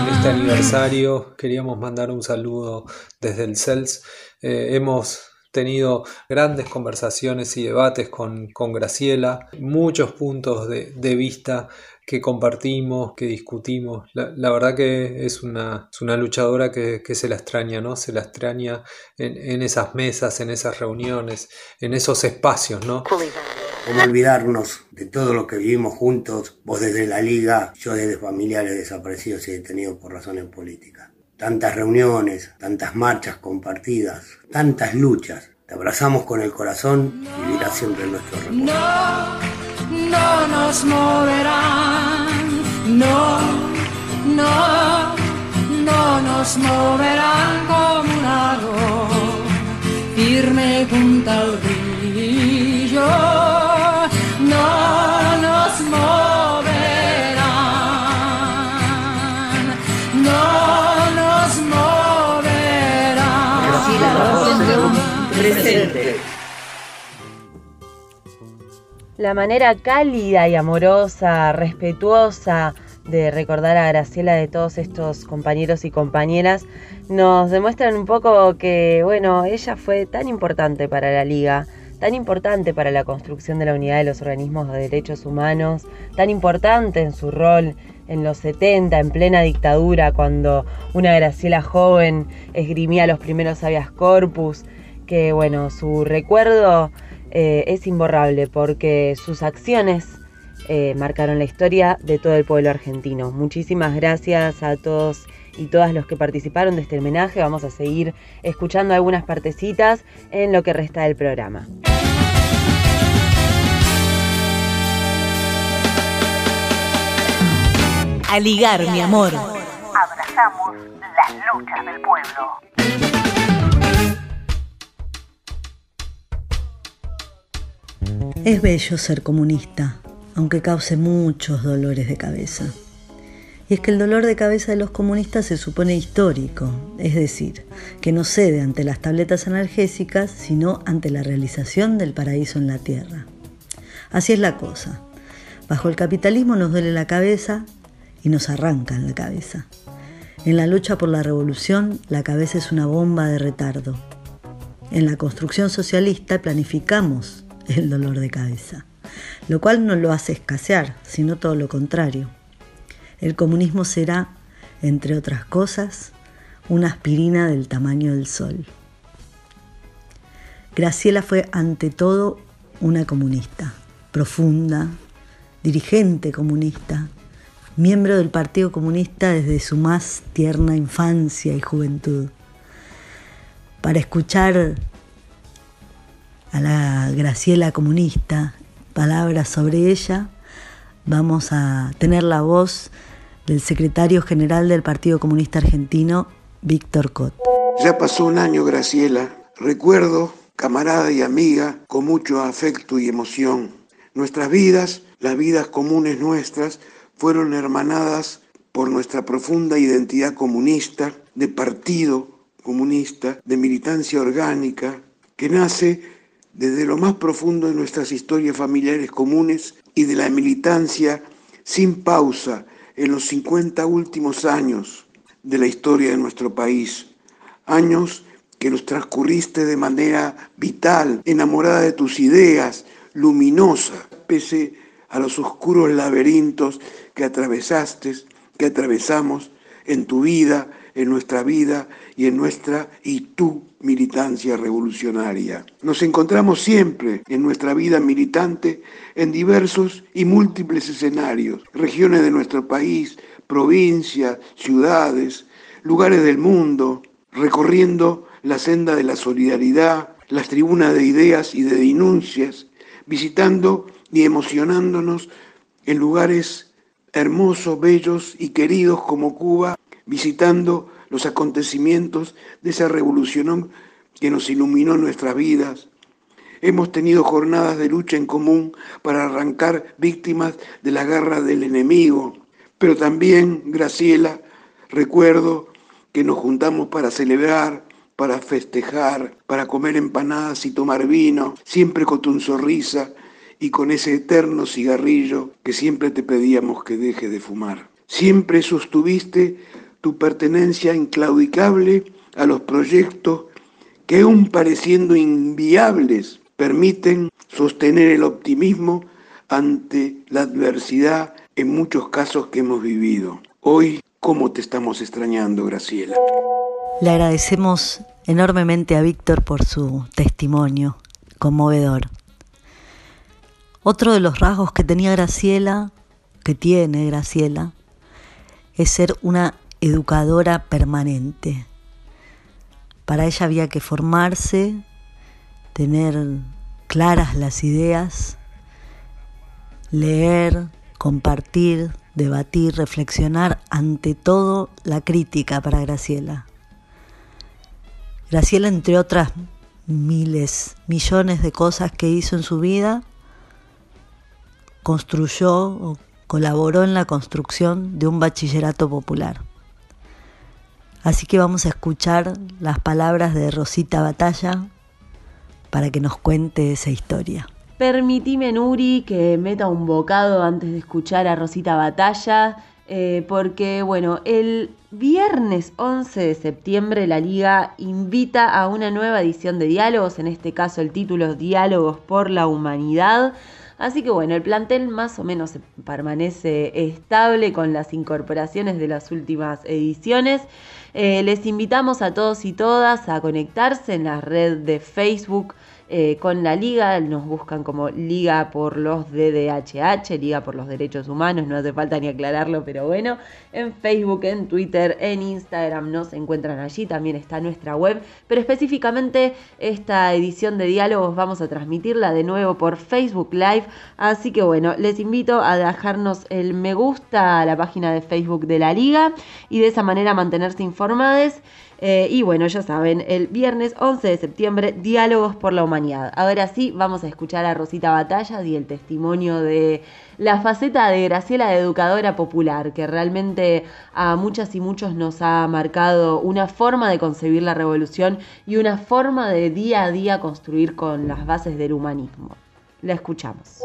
En este aniversario queríamos mandar un saludo desde el CELS. Eh, hemos tenido grandes conversaciones y debates con, con Graciela, muchos puntos de, vista que compartimos, que discutimos. La, la verdad que es una, es una luchadora que, que, se la extraña, ¿no? Se la extraña en, en, esas mesas, en esas reuniones, en esos espacios, ¿no? ¿Cómo olvidarnos de todo lo que vivimos juntos? Vos desde la Liga, yo desde familiares desaparecidos y detenidos por razones políticas tantas reuniones, tantas marchas compartidas, tantas luchas. Te abrazamos con el corazón y vivirás siempre en nuestro recuerdo. No, no nos moverán, no, no, no nos moverán como un árbol firme junto al La manera cálida y amorosa, respetuosa de recordar a Graciela de todos estos compañeros y compañeras nos demuestran un poco que, bueno, ella fue tan importante para la liga, tan importante para la construcción de la unidad de los organismos de derechos humanos, tan importante en su rol en los 70, en plena dictadura, cuando una Graciela joven esgrimía los primeros habeas corpus, que bueno, su recuerdo eh, es imborrable porque sus acciones eh, marcaron la historia de todo el pueblo argentino. Muchísimas gracias a todos y todas los que participaron de este homenaje. Vamos a seguir escuchando algunas partecitas en lo que resta del programa. A ligar, mi amor. Abrazamos las luchas del pueblo. Es bello ser comunista, aunque cause muchos dolores de cabeza. Y es que el dolor de cabeza de los comunistas se supone histórico, es decir, que no cede ante las tabletas analgésicas, sino ante la realización del paraíso en la tierra. Así es la cosa. Bajo el capitalismo nos duele la cabeza y nos arrancan la cabeza. En la lucha por la revolución, la cabeza es una bomba de retardo. En la construcción socialista planificamos el dolor de cabeza, lo cual no lo hace escasear, sino todo lo contrario. El comunismo será, entre otras cosas, una aspirina del tamaño del sol. Graciela fue ante todo una comunista, profunda, dirigente comunista, miembro del Partido Comunista desde su más tierna infancia y juventud. Para escuchar a la Graciela comunista, palabras sobre ella, vamos a tener la voz del secretario general del Partido Comunista Argentino, Víctor Cot. Ya pasó un año, Graciela. Recuerdo, camarada y amiga, con mucho afecto y emoción. Nuestras vidas, las vidas comunes nuestras, fueron hermanadas por nuestra profunda identidad comunista, de partido comunista, de militancia orgánica, que nace desde lo más profundo de nuestras historias familiares comunes y de la militancia sin pausa en los 50 últimos años de la historia de nuestro país. Años que los transcurriste de manera vital, enamorada de tus ideas, luminosa, pese a los oscuros laberintos que atravesaste, que atravesamos en tu vida, en nuestra vida y en nuestra y tu militancia revolucionaria. Nos encontramos siempre en nuestra vida militante en diversos y múltiples escenarios, regiones de nuestro país, provincias, ciudades, lugares del mundo, recorriendo la senda de la solidaridad, las tribunas de ideas y de denuncias, visitando y emocionándonos en lugares hermosos, bellos y queridos como Cuba, visitando los acontecimientos de esa revolución que nos iluminó nuestras vidas. Hemos tenido jornadas de lucha en común para arrancar víctimas de la guerra del enemigo, pero también, Graciela, recuerdo que nos juntamos para celebrar, para festejar, para comer empanadas y tomar vino, siempre con tu sonrisa y con ese eterno cigarrillo que siempre te pedíamos que deje de fumar. Siempre sostuviste tu pertenencia inclaudicable a los proyectos que aún pareciendo inviables permiten sostener el optimismo ante la adversidad en muchos casos que hemos vivido. Hoy, ¿cómo te estamos extrañando, Graciela? Le agradecemos enormemente a Víctor por su testimonio conmovedor. Otro de los rasgos que tenía Graciela, que tiene Graciela, es ser una educadora permanente. Para ella había que formarse, tener claras las ideas, leer, compartir, debatir, reflexionar, ante todo la crítica para Graciela. Graciela, entre otras miles, millones de cosas que hizo en su vida, construyó o colaboró en la construcción de un bachillerato popular. Así que vamos a escuchar las palabras de Rosita Batalla para que nos cuente esa historia. Permitime, Nuri, que meta un bocado antes de escuchar a Rosita Batalla, eh, porque, bueno, el viernes 11 de septiembre la Liga invita a una nueva edición de diálogos, en este caso el título Diálogos por la Humanidad. Así que bueno, el plantel más o menos permanece estable con las incorporaciones de las últimas ediciones. Eh, les invitamos a todos y todas a conectarse en la red de Facebook eh, con la liga, nos buscan como Liga por los DDHH, Liga por los Derechos Humanos, no hace falta ni aclararlo, pero bueno, en Facebook, en Twitter, en Instagram nos encuentran allí, también está nuestra web, pero específicamente esta edición de diálogos vamos a transmitirla de nuevo por Facebook Live, así que bueno, les invito a dejarnos el me gusta a la página de Facebook de la liga y de esa manera mantenerse informados. Eh, y bueno, ya saben, el viernes 11 de septiembre, Diálogos por la Humanidad. Ahora sí, vamos a escuchar a Rosita Batalla y el testimonio de la faceta de Graciela de educadora popular, que realmente a muchas y muchos nos ha marcado una forma de concebir la revolución y una forma de día a día construir con las bases del humanismo. La escuchamos.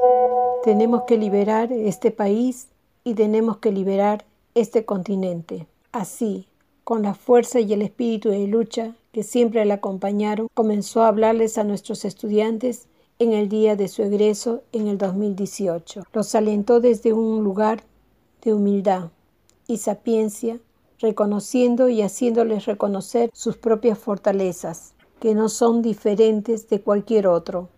Tenemos que liberar este país y tenemos que liberar este continente. Así, con la fuerza y el espíritu de lucha que siempre le acompañaron, comenzó a hablarles a nuestros estudiantes en el día de su egreso en el 2018. Los alentó desde un lugar de humildad y sapiencia, reconociendo y haciéndoles reconocer sus propias fortalezas, que no son diferentes de cualquier otro,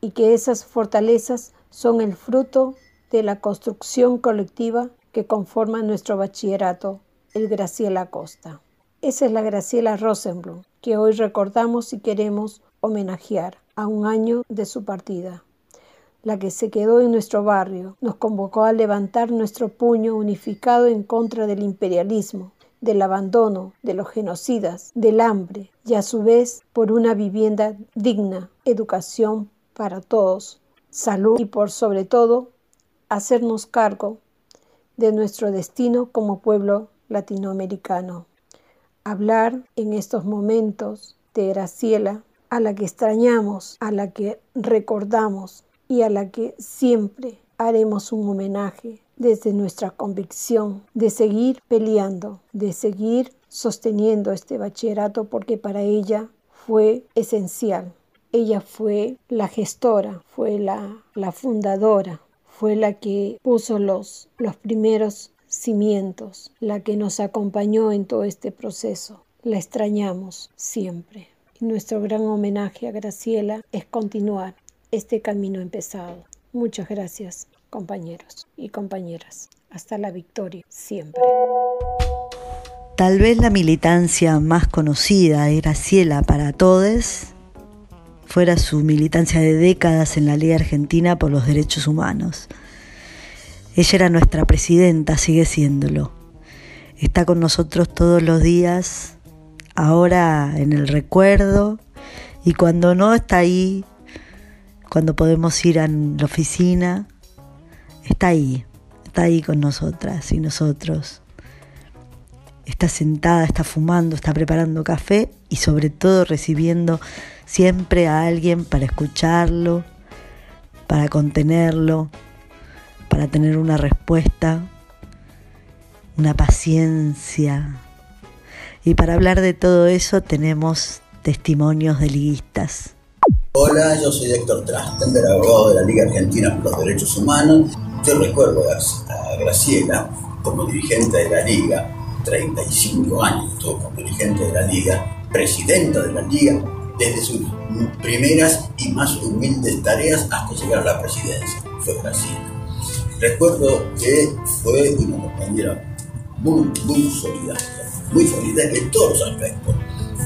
y que esas fortalezas son el fruto de la construcción colectiva que conforma nuestro bachillerato el Graciela Costa. Esa es la Graciela Rosenblum que hoy recordamos y queremos homenajear. a un año de su partida. La que se quedó en nuestro barrio nos convocó a levantar nuestro puño unificado en contra del imperialismo, del abandono, de los genocidas, del hambre y a su vez por una vivienda digna, educación para todos, salud y por sobre todo hacernos cargo de nuestro destino como pueblo latinoamericano. Hablar en estos momentos de Graciela, a la que extrañamos, a la que recordamos y a la que siempre haremos un homenaje desde nuestra convicción de seguir peleando, de seguir sosteniendo este bachillerato porque para ella fue esencial. Ella fue la gestora, fue la, la fundadora, fue la que puso los, los primeros cimientos, la que nos acompañó en todo este proceso. La extrañamos siempre. Y nuestro gran homenaje a Graciela es continuar este camino empezado. Muchas gracias, compañeros y compañeras. Hasta la victoria, siempre. Tal vez la militancia más conocida de Graciela para todos fuera su militancia de décadas en la Liga Argentina por los Derechos Humanos. Ella era nuestra presidenta, sigue siéndolo. Está con nosotros todos los días, ahora en el recuerdo, y cuando no está ahí, cuando podemos ir a la oficina, está ahí, está ahí con nosotras y nosotros. Está sentada, está fumando, está preparando café y sobre todo recibiendo siempre a alguien para escucharlo, para contenerlo, para tener una respuesta, una paciencia. Y para hablar de todo eso tenemos testimonios de liguistas. Hola, yo soy Héctor Trastenberg, abogado de la Liga Argentina por los Derechos Humanos. Yo recuerdo a Graciela como dirigente de la Liga, 35 años estuvo como dirigente de la Liga, presidenta de la Liga, desde sus primeras y más humildes tareas hasta llegar a la presidencia. Fue Graciela. Recuerdo que fue una compañera muy, muy solidaria, muy solidaria en todos los aspectos.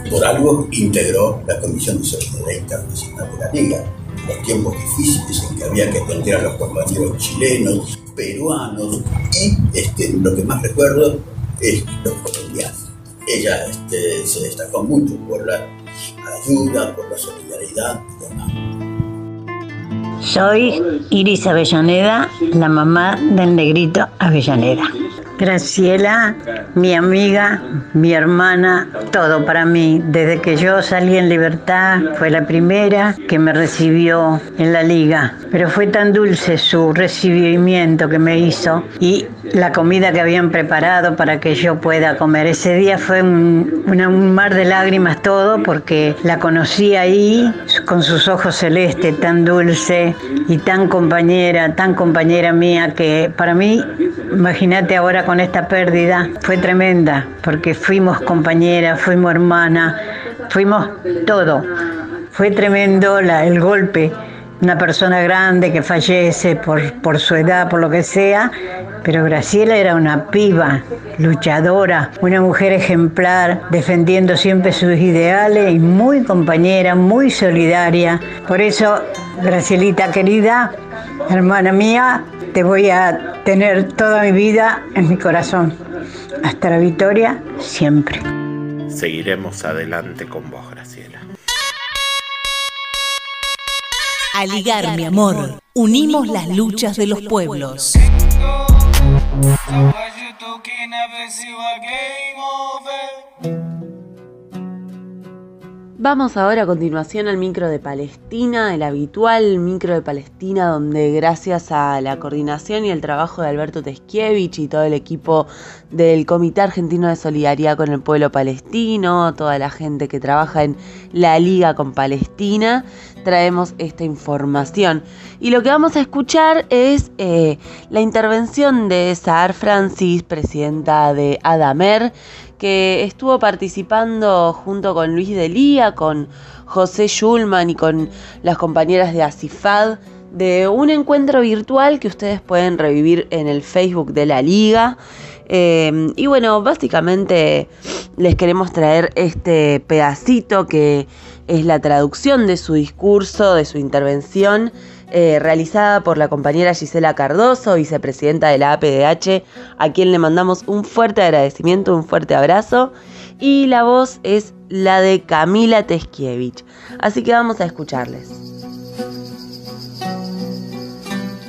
Por algo integró la Comisión de Solidaridad Internacional de la Liga, los tiempos difíciles en que había que atender a los compañeros chilenos, peruanos y este, lo que más recuerdo es los colombianos. Ella este, se destacó mucho por la ayuda, por la solidaridad y demás. Soy Iris Avellaneda, la mamá del negrito Avellaneda. Graciela, mi amiga, mi hermana, todo para mí. Desde que yo salí en libertad, fue la primera que me recibió en la liga. Pero fue tan dulce su recibimiento que me hizo y la comida que habían preparado para que yo pueda comer. Ese día fue un, un mar de lágrimas todo porque la conocí ahí con sus ojos celestes, tan dulce y tan compañera, tan compañera mía que para mí, imagínate ahora con esta pérdida, fue tremenda porque fuimos compañeras, fuimos hermanas, fuimos todo. Fue tremendo el golpe una persona grande que fallece por, por su edad, por lo que sea, pero Graciela era una piba, luchadora, una mujer ejemplar, defendiendo siempre sus ideales y muy compañera, muy solidaria. Por eso, Gracielita querida, hermana mía, te voy a tener toda mi vida en mi corazón. Hasta la victoria, siempre. Seguiremos adelante con vos, Graciela. A ligar, mi amor, unimos las luchas de los pueblos. Vamos ahora a continuación al micro de Palestina, el habitual micro de Palestina, donde gracias a la coordinación y el trabajo de Alberto Teskiewicz y todo el equipo del Comité Argentino de Solidaridad con el Pueblo Palestino, toda la gente que trabaja en la Liga con Palestina, traemos esta información. Y lo que vamos a escuchar es eh, la intervención de Saar Francis, presidenta de Adamer, que estuvo participando junto con Luis Delía, con José Schulman y con las compañeras de Asifad de un encuentro virtual que ustedes pueden revivir en el Facebook de la liga. Eh, y bueno, básicamente les queremos traer este pedacito que es la traducción de su discurso, de su intervención, eh, realizada por la compañera Gisela Cardoso, vicepresidenta de la APDH, a quien le mandamos un fuerte agradecimiento, un fuerte abrazo. Y la voz es la de Camila Teskiewicz. Así que vamos a escucharles.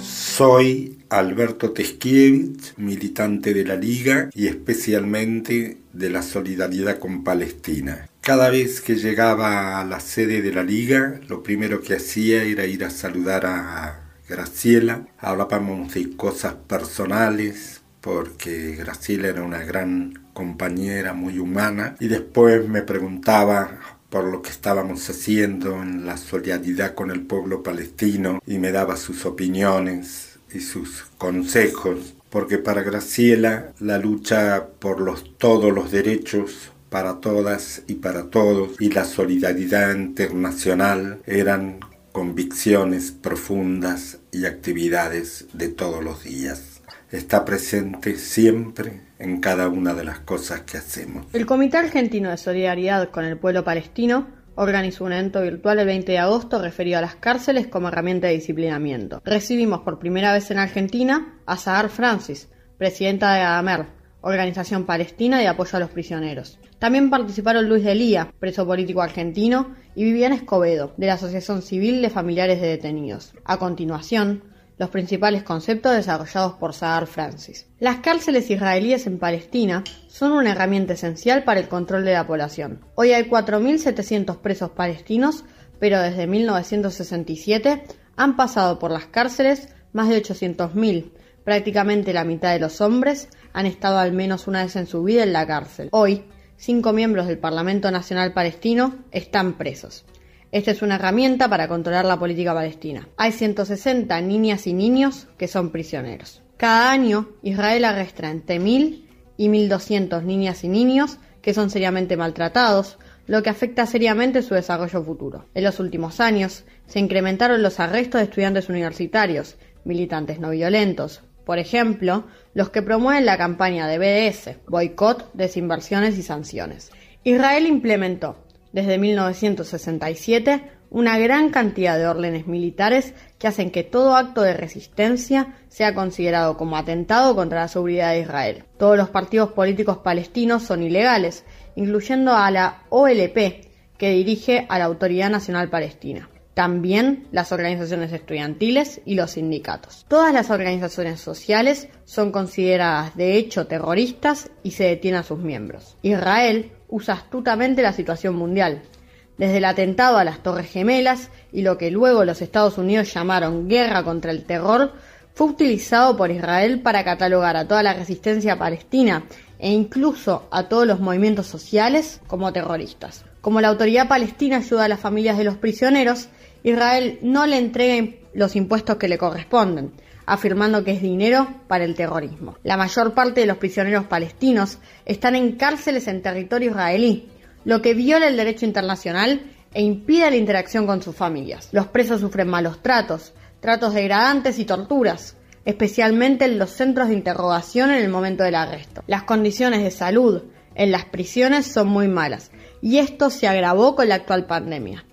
Soy Alberto Teskiewicz, militante de la Liga y especialmente de la solidaridad con Palestina. Cada vez que llegaba a la sede de la Liga, lo primero que hacía era ir a saludar a Graciela. Hablábamos de cosas personales, porque Graciela era una gran compañera, muy humana, y después me preguntaba por lo que estábamos haciendo en la solidaridad con el pueblo palestino y me daba sus opiniones y sus consejos, porque para Graciela la lucha por los, todos los derechos para todas y para todos y la solidaridad internacional eran convicciones profundas y actividades de todos los días. Está presente siempre en cada una de las cosas que hacemos. El Comité Argentino de Solidaridad con el Pueblo Palestino organizó un evento virtual el 20 de agosto referido a las cárceles como herramienta de disciplinamiento. Recibimos por primera vez en Argentina a Sahar Francis, presidenta de ADAMER, Organización Palestina de Apoyo a los Prisioneros. También participaron Luis Delía, preso político argentino, y Viviana Escobedo, de la Asociación Civil de Familiares de Detenidos. A continuación, los principales conceptos desarrollados por Sahar Francis. Las cárceles israelíes en Palestina son una herramienta esencial para el control de la población. Hoy hay 4.700 presos palestinos, pero desde 1967 han pasado por las cárceles más de 800.000. Prácticamente la mitad de los hombres han estado al menos una vez en su vida en la cárcel. Hoy, cinco miembros del Parlamento Nacional Palestino están presos. Esta es una herramienta para controlar la política palestina. Hay 160 niñas y niños que son prisioneros. Cada año, Israel arresta entre 1.000 y 1.200 niñas y niños que son seriamente maltratados, lo que afecta seriamente su desarrollo futuro. En los últimos años, se incrementaron los arrestos de estudiantes universitarios, militantes no violentos, por ejemplo, los que promueven la campaña de BDS, boicot, desinversiones y sanciones. Israel implementó desde 1967 una gran cantidad de órdenes militares que hacen que todo acto de resistencia sea considerado como atentado contra la seguridad de Israel. Todos los partidos políticos palestinos son ilegales, incluyendo a la OLP, que dirige a la Autoridad Nacional Palestina también las organizaciones estudiantiles y los sindicatos. Todas las organizaciones sociales son consideradas de hecho terroristas y se detiene a sus miembros. Israel usa astutamente la situación mundial, desde el atentado a las Torres Gemelas y lo que luego los Estados Unidos llamaron guerra contra el terror, fue utilizado por Israel para catalogar a toda la resistencia palestina e incluso a todos los movimientos sociales como terroristas. Como la autoridad palestina ayuda a las familias de los prisioneros, Israel no le entrega los impuestos que le corresponden, afirmando que es dinero para el terrorismo. La mayor parte de los prisioneros palestinos están en cárceles en territorio israelí, lo que viola el derecho internacional e impide la interacción con sus familias. Los presos sufren malos tratos, tratos degradantes y torturas, especialmente en los centros de interrogación en el momento del arresto. Las condiciones de salud en las prisiones son muy malas y esto se agravó con la actual pandemia.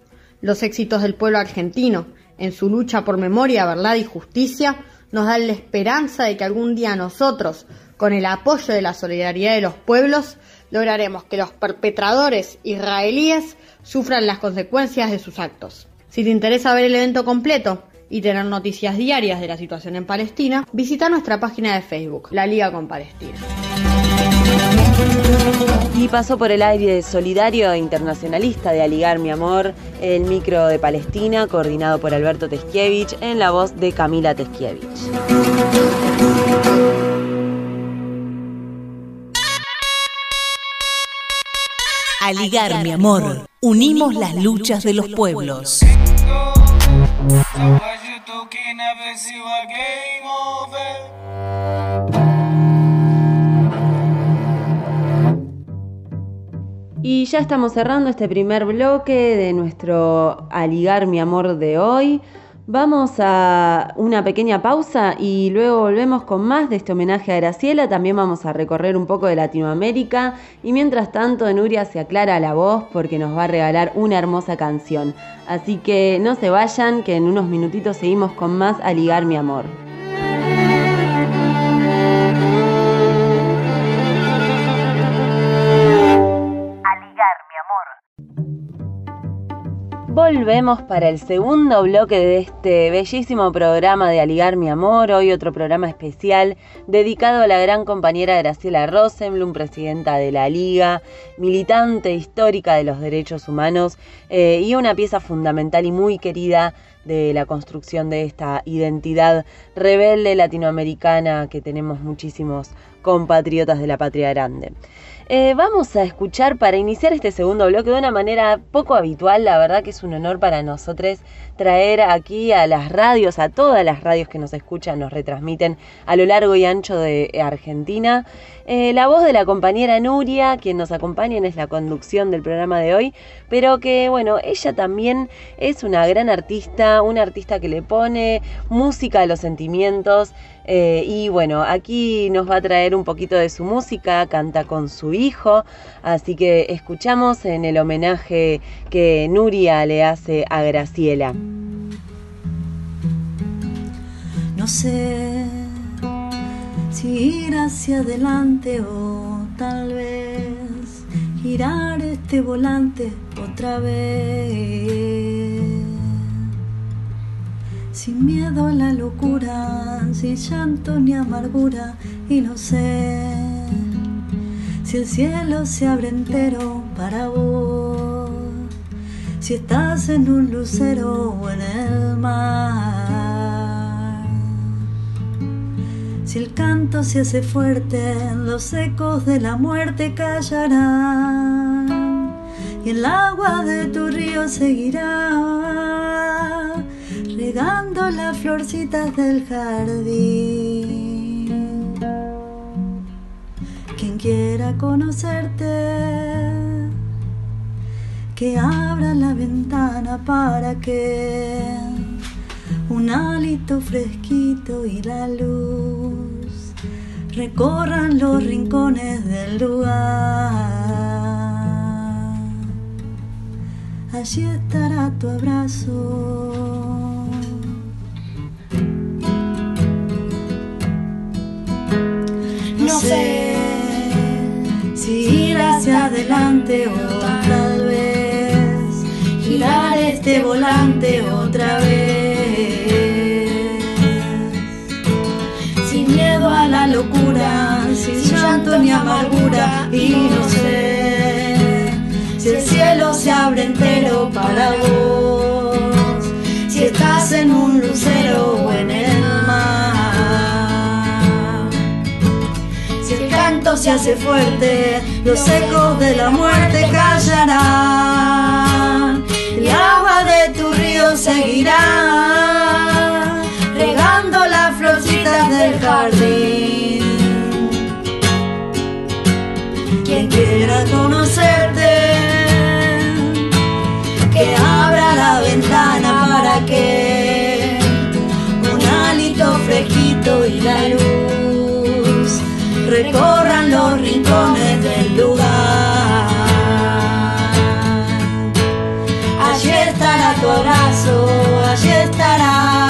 Los éxitos del pueblo argentino en su lucha por memoria, verdad y justicia nos dan la esperanza de que algún día nosotros, con el apoyo de la solidaridad de los pueblos, lograremos que los perpetradores israelíes sufran las consecuencias de sus actos. Si te interesa ver el evento completo y tener noticias diarias de la situación en Palestina, visita nuestra página de Facebook, La Liga con Palestina. Y pasó por el aire solidario e internacionalista de Aligar Mi Amor, el micro de Palestina, coordinado por Alberto Teskiewicz, en la voz de Camila Teskiewicz. Aligar Mi Amor, unimos las luchas de los pueblos. Y ya estamos cerrando este primer bloque de nuestro Aligar mi amor de hoy. Vamos a una pequeña pausa y luego volvemos con más de este homenaje a Graciela. También vamos a recorrer un poco de Latinoamérica y mientras tanto Nuria se aclara la voz porque nos va a regalar una hermosa canción. Así que no se vayan, que en unos minutitos seguimos con más a ligar mi amor. Volvemos para el segundo bloque de este bellísimo programa de Aligar mi amor, hoy otro programa especial dedicado a la gran compañera Graciela Rosenblum, presidenta de la Liga, militante histórica de los derechos humanos eh, y una pieza fundamental y muy querida de la construcción de esta identidad rebelde latinoamericana que tenemos muchísimos compatriotas de la patria grande. Eh, vamos a escuchar para iniciar este segundo bloque de una manera poco habitual, la verdad que es un honor para nosotros traer aquí a las radios, a todas las radios que nos escuchan, nos retransmiten a lo largo y ancho de Argentina. Eh, la voz de la compañera Nuria, quien nos acompaña en la conducción del programa de hoy, pero que bueno, ella también es una gran artista, una artista que le pone música a los sentimientos. Eh, y bueno, aquí nos va a traer un poquito de su música, canta con su hijo, así que escuchamos en el homenaje que Nuria le hace a Graciela. No sé si ir hacia adelante o tal vez girar este volante otra vez. Sin miedo a la locura, sin llanto ni amargura, y no sé si el cielo se abre entero para vos, si estás en un lucero o en el mar. Si el canto se hace fuerte, los ecos de la muerte callarán y el agua de tu río seguirá regando las florcitas del jardín. Quien quiera conocerte, que abra la ventana para que un hálito fresquito y la luz recorran los rincones del lugar. Allí estará tu abrazo. No sé si ir hacia adelante o tal vez girar este volante otra vez. Llanto ni amargura y no sé si el cielo se abre entero para vos, si estás en un lucero o en el mar. Si el canto se hace fuerte, los ecos de la muerte callarán. El agua de tu río seguirá, regando las florcitas del jardín. Conocerte, que abra la ventana para que un hálito fresquito y la luz recorran los rincones del lugar. Allí estará tu abrazo, allí estará,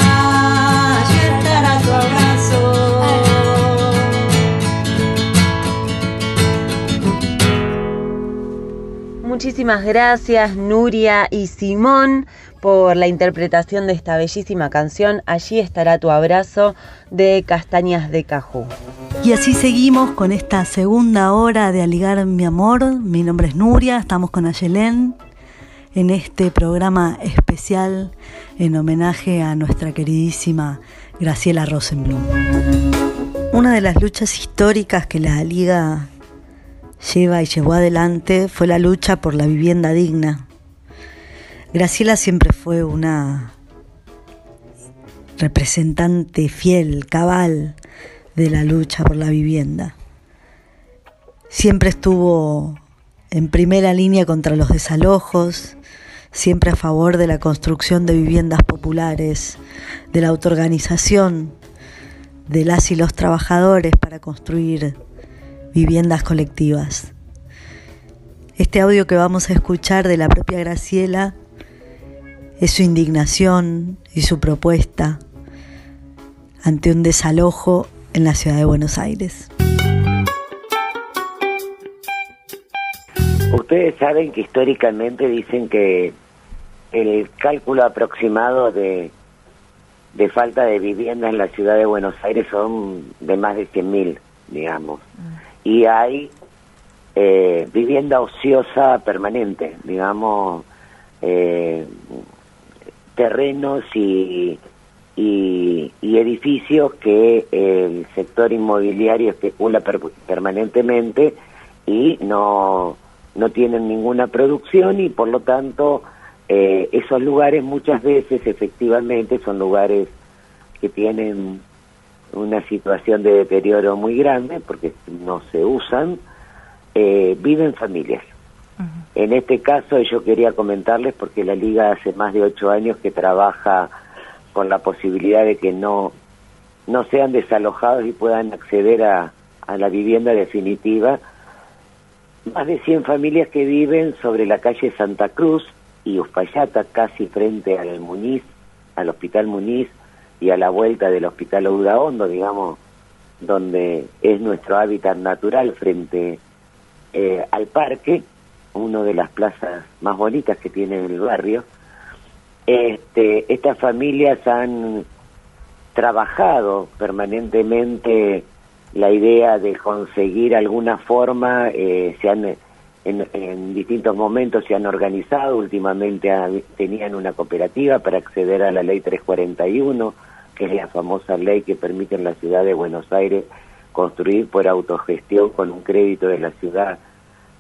Muchísimas gracias Nuria y Simón por la interpretación de esta bellísima canción. Allí estará tu abrazo de Castañas de Cajú. Y así seguimos con esta segunda hora de Aligar mi amor. Mi nombre es Nuria, estamos con Ayelén en este programa especial en homenaje a nuestra queridísima Graciela Rosenblum. Una de las luchas históricas que la Liga lleva y llevó adelante fue la lucha por la vivienda digna. Graciela siempre fue una representante fiel, cabal de la lucha por la vivienda. Siempre estuvo en primera línea contra los desalojos, siempre a favor de la construcción de viviendas populares, de la autoorganización de las y los trabajadores para construir viviendas colectivas. Este audio que vamos a escuchar de la propia Graciela es su indignación y su propuesta ante un desalojo en la ciudad de Buenos Aires. Ustedes saben que históricamente dicen que el cálculo aproximado de, de falta de vivienda en la ciudad de Buenos Aires son de más de 100.000, digamos. Y hay eh, vivienda ociosa permanente, digamos, eh, terrenos y, y, y edificios que el sector inmobiliario especula per- permanentemente y no, no tienen ninguna producción y por lo tanto eh, esos lugares muchas veces efectivamente son lugares que tienen una situación de deterioro muy grande porque no se usan, eh, viven familias. En este caso yo quería comentarles porque la liga hace más de ocho años que trabaja con la posibilidad de que no, no sean desalojados y puedan acceder a, a la vivienda definitiva. Más de 100 familias que viven sobre la calle Santa Cruz y Uspallata, casi frente al Muniz, al Hospital Muniz y a la vuelta del Hospital Udaondo, digamos, donde es nuestro hábitat natural frente eh, al parque, una de las plazas más bonitas que tiene el barrio. Este, estas familias han trabajado permanentemente la idea de conseguir alguna forma, eh, se han en, en distintos momentos se han organizado, últimamente tenían una cooperativa para acceder a la ley 341, que es la famosa ley que permite en la ciudad de Buenos Aires construir por autogestión con un crédito de la ciudad,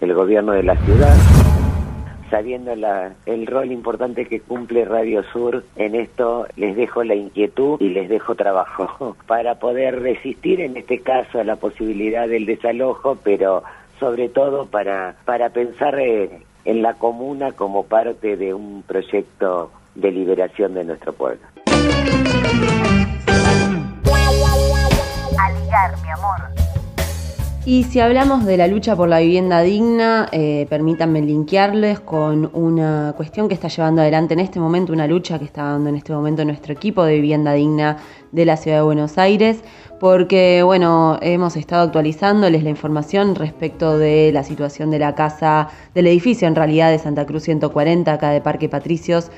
del gobierno de la ciudad sabiendo la- el rol importante que cumple Radio Sur en esto, les dejo la inquietud y les dejo trabajo para poder resistir en este caso a la posibilidad del desalojo, pero sobre todo para, para pensar eh, en la comuna como parte de un proyecto de liberación de nuestro pueblo. A ligar, mi amor. Y si hablamos de la lucha por la vivienda digna, eh, permítanme linkearles con una cuestión que está llevando adelante en este momento, una lucha que está dando en este momento nuestro equipo de vivienda digna de la ciudad de Buenos Aires, porque bueno, hemos estado actualizándoles la información respecto de la situación de la casa, del edificio en realidad de Santa Cruz 140, acá de Parque Patricios,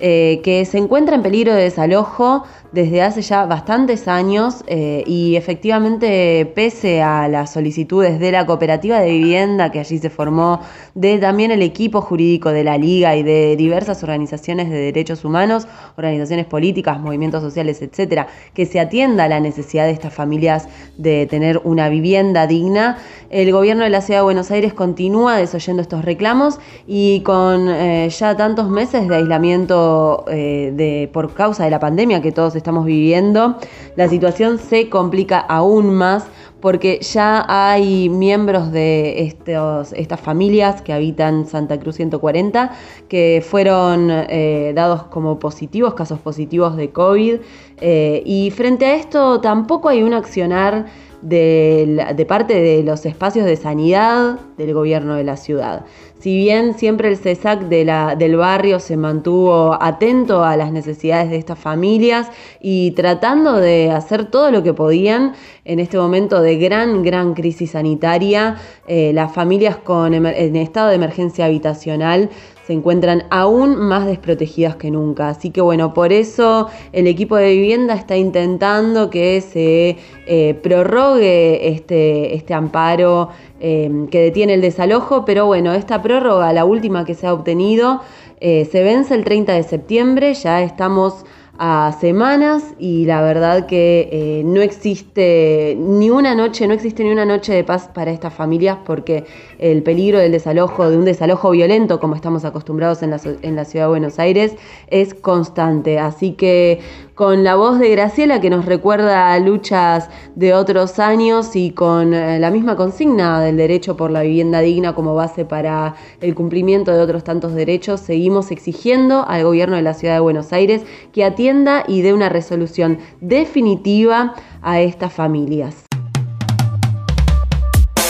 eh, que se encuentra en peligro de desalojo desde hace ya bastantes años eh, y efectivamente pese a las solicitudes de la cooperativa de vivienda que allí se formó, de también el equipo jurídico de la liga y de diversas organizaciones de derechos humanos, organizaciones políticas, movimientos sociales, etcétera, que se atienda a la necesidad de estas familias de tener una vivienda digna, el gobierno de la ciudad de Buenos Aires continúa desoyendo estos reclamos y con eh, ya tantos meses de aislamiento eh, de, por causa de la pandemia que todos estamos viviendo, la situación se complica aún más porque ya hay miembros de estos, estas familias que habitan Santa Cruz 140 que fueron eh, dados como positivos, casos positivos de COVID. eh, y frente a esto tampoco hay un accionar de parte de los espacios de sanidad del gobierno de la ciudad. Si bien siempre el CESAC del barrio se mantuvo atento a las necesidades de estas familias y tratando de hacer todo lo que podían en este momento de gran, gran crisis sanitaria, eh, las familias con en estado de emergencia habitacional se encuentran aún más desprotegidas que nunca. Así que bueno, por eso el equipo de vivienda está intentando que se eh, prorrogue este, este amparo eh, que detiene el desalojo, pero bueno, esta prórroga, la última que se ha obtenido, eh, se vence el 30 de septiembre, ya estamos a semanas y la verdad que eh, no existe ni una noche, no existe ni una noche de paz para estas familias porque el peligro del desalojo, de un desalojo violento como estamos acostumbrados en la, en la ciudad de Buenos Aires, es constante. Así que con la voz de Graciela que nos recuerda luchas de otros años y con eh, la misma consigna del derecho por la vivienda digna como base para el cumplimiento de otros tantos derechos, seguimos exigiendo al gobierno de la ciudad de Buenos Aires que atienda y dé una resolución definitiva a estas familias.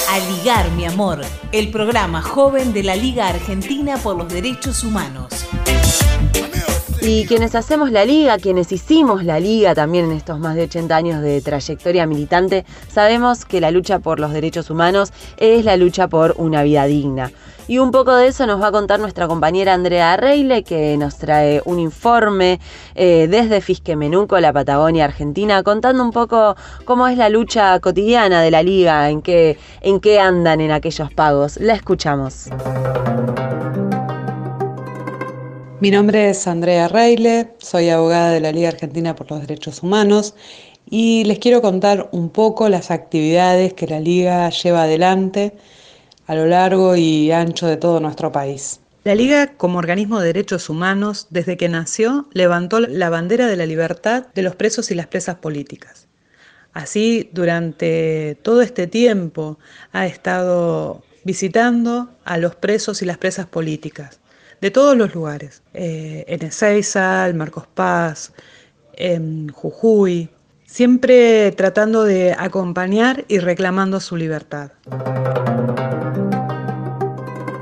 A Ligar, mi amor, el programa joven de la Liga Argentina por los Derechos Humanos. Y quienes hacemos la liga, quienes hicimos la liga también en estos más de 80 años de trayectoria militante, sabemos que la lucha por los derechos humanos es la lucha por una vida digna. Y un poco de eso nos va a contar nuestra compañera Andrea Reile, que nos trae un informe eh, desde Fisquemenuco, la Patagonia Argentina, contando un poco cómo es la lucha cotidiana de la liga, en qué, en qué andan en aquellos pagos. La escuchamos. Mi nombre es Andrea Reile, soy abogada de la Liga Argentina por los Derechos Humanos y les quiero contar un poco las actividades que la Liga lleva adelante a lo largo y ancho de todo nuestro país. La Liga, como organismo de derechos humanos, desde que nació, levantó la bandera de la libertad de los presos y las presas políticas. Así, durante todo este tiempo, ha estado visitando a los presos y las presas políticas de todos los lugares, eh, en Ezeiza, Marcos Paz, en Jujuy, siempre tratando de acompañar y reclamando su libertad.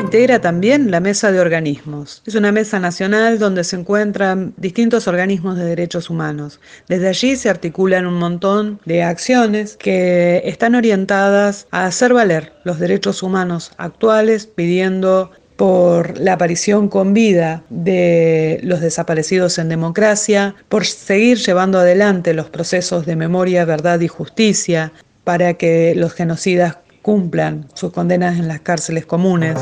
Integra también la mesa de organismos. Es una mesa nacional donde se encuentran distintos organismos de derechos humanos. Desde allí se articulan un montón de acciones que están orientadas a hacer valer los derechos humanos actuales, pidiendo por la aparición con vida de los desaparecidos en democracia, por seguir llevando adelante los procesos de memoria, verdad y justicia para que los genocidas cumplan sus condenas en las cárceles comunes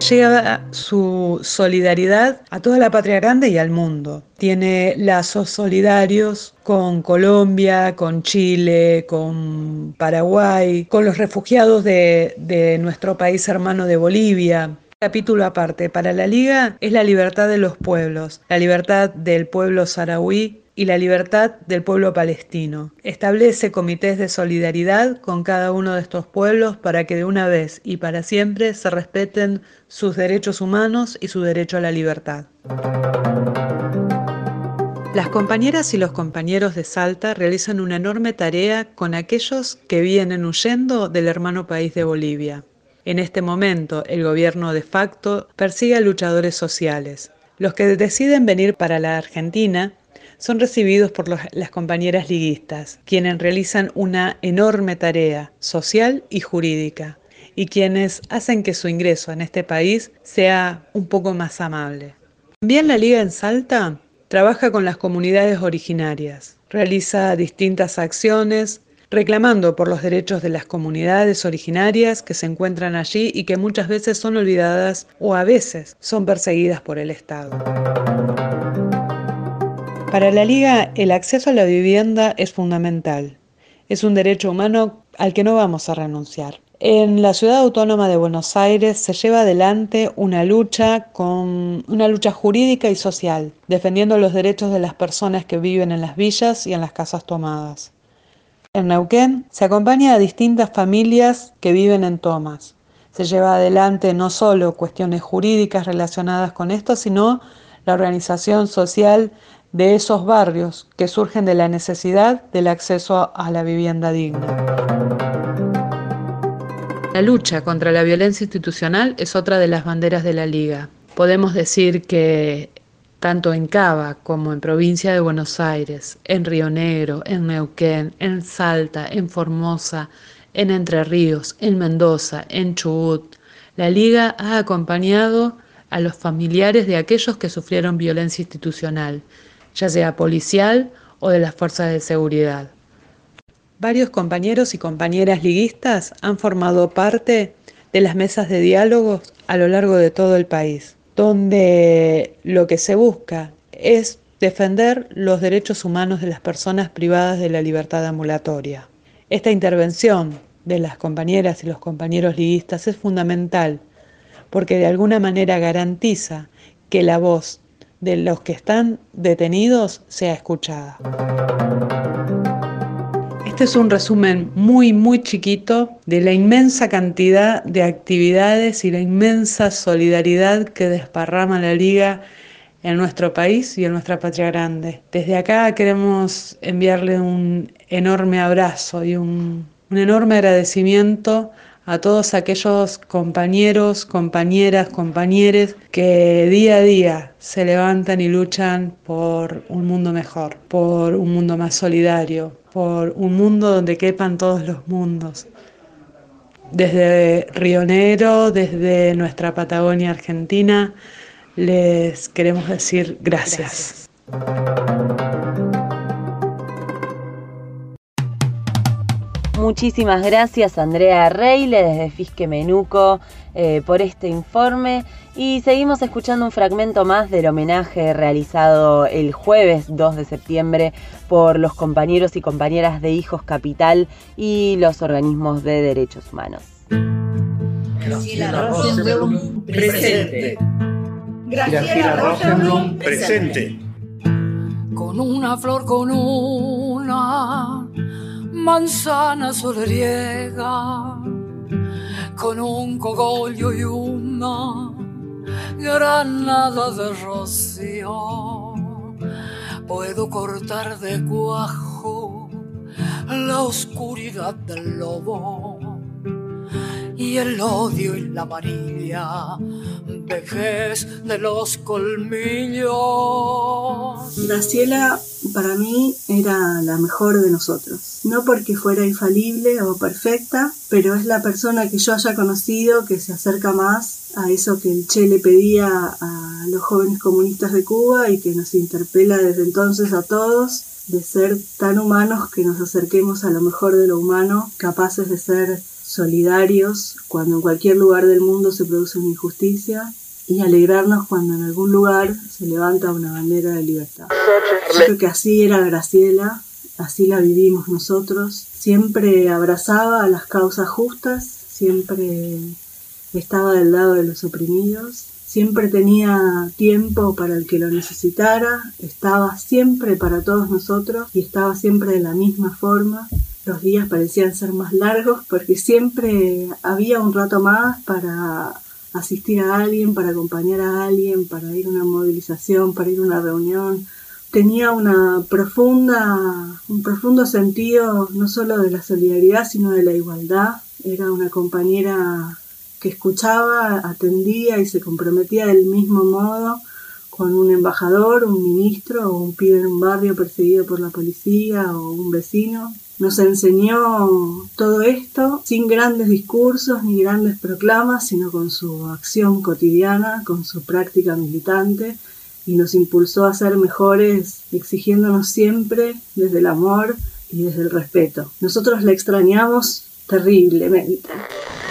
llega su solidaridad a toda la patria grande y al mundo. Tiene lazos solidarios con Colombia, con Chile, con Paraguay, con los refugiados de, de nuestro país hermano de Bolivia. Capítulo aparte, para la Liga es la libertad de los pueblos, la libertad del pueblo saharaui y la libertad del pueblo palestino. Establece comités de solidaridad con cada uno de estos pueblos para que de una vez y para siempre se respeten sus derechos humanos y su derecho a la libertad. Las compañeras y los compañeros de Salta realizan una enorme tarea con aquellos que vienen huyendo del hermano país de Bolivia. En este momento, el gobierno de facto persigue a luchadores sociales. Los que deciden venir para la Argentina son recibidos por las compañeras liguistas, quienes realizan una enorme tarea social y jurídica y quienes hacen que su ingreso en este país sea un poco más amable. También la Liga en Salta trabaja con las comunidades originarias, realiza distintas acciones reclamando por los derechos de las comunidades originarias que se encuentran allí y que muchas veces son olvidadas o a veces son perseguidas por el Estado. Para la Liga, el acceso a la vivienda es fundamental. Es un derecho humano al que no vamos a renunciar. En la ciudad autónoma de Buenos Aires se lleva adelante una lucha con una lucha jurídica y social, defendiendo los derechos de las personas que viven en las villas y en las casas tomadas. En Neuquén se acompaña a distintas familias que viven en tomas. Se lleva adelante no solo cuestiones jurídicas relacionadas con esto, sino la organización social de esos barrios que surgen de la necesidad del acceso a la vivienda digna. La lucha contra la violencia institucional es otra de las banderas de la Liga. Podemos decir que tanto en Cava como en provincia de Buenos Aires, en Río Negro, en Neuquén, en Salta, en Formosa, en Entre Ríos, en Mendoza, en Chubut, la Liga ha acompañado a los familiares de aquellos que sufrieron violencia institucional ya sea policial o de las fuerzas de seguridad. Varios compañeros y compañeras liguistas han formado parte de las mesas de diálogo a lo largo de todo el país, donde lo que se busca es defender los derechos humanos de las personas privadas de la libertad ambulatoria. Esta intervención de las compañeras y los compañeros liguistas es fundamental porque de alguna manera garantiza que la voz de los que están detenidos sea escuchada. Este es un resumen muy, muy chiquito de la inmensa cantidad de actividades y la inmensa solidaridad que desparrama la Liga en nuestro país y en nuestra patria grande. Desde acá queremos enviarle un enorme abrazo y un, un enorme agradecimiento a todos aquellos compañeros, compañeras, compañeres que día a día se levantan y luchan por un mundo mejor, por un mundo más solidario, por un mundo donde quepan todos los mundos. Desde Río Negro, desde nuestra Patagonia Argentina, les queremos decir gracias. Muchísimas gracias Andrea Reile desde Fisque Menuco eh, por este informe y seguimos escuchando un fragmento más del homenaje realizado el jueves 2 de septiembre por los compañeros y compañeras de Hijos Capital y los organismos de derechos humanos. Graciela Rosenblum, presente. Graciela Rosenblum, presente. Con una flor, con una manzana solariega, con un cogollo y una granada de rocío. Puedo cortar de cuajo la oscuridad del lobo y el odio y la amarilla vejez de los colmillos. Para mí era la mejor de nosotros. No porque fuera infalible o perfecta, pero es la persona que yo haya conocido que se acerca más a eso que el Che le pedía a los jóvenes comunistas de Cuba y que nos interpela desde entonces a todos de ser tan humanos que nos acerquemos a lo mejor de lo humano, capaces de ser solidarios cuando en cualquier lugar del mundo se produce una injusticia y alegrarnos cuando en algún lugar se levanta una bandera de libertad. Yo creo que así era Graciela, así la vivimos nosotros, siempre abrazaba a las causas justas, siempre estaba del lado de los oprimidos, siempre tenía tiempo para el que lo necesitara, estaba siempre para todos nosotros y estaba siempre de la misma forma los días parecían ser más largos porque siempre había un rato más para asistir a alguien, para acompañar a alguien, para ir a una movilización, para ir a una reunión. Tenía una profunda, un profundo sentido no solo de la solidaridad, sino de la igualdad. Era una compañera que escuchaba, atendía y se comprometía del mismo modo con un embajador, un ministro un pibe en un barrio perseguido por la policía o un vecino. Nos enseñó todo esto sin grandes discursos ni grandes proclamas, sino con su acción cotidiana, con su práctica militante y nos impulsó a ser mejores, exigiéndonos siempre desde el amor y desde el respeto. Nosotros la extrañamos terriblemente.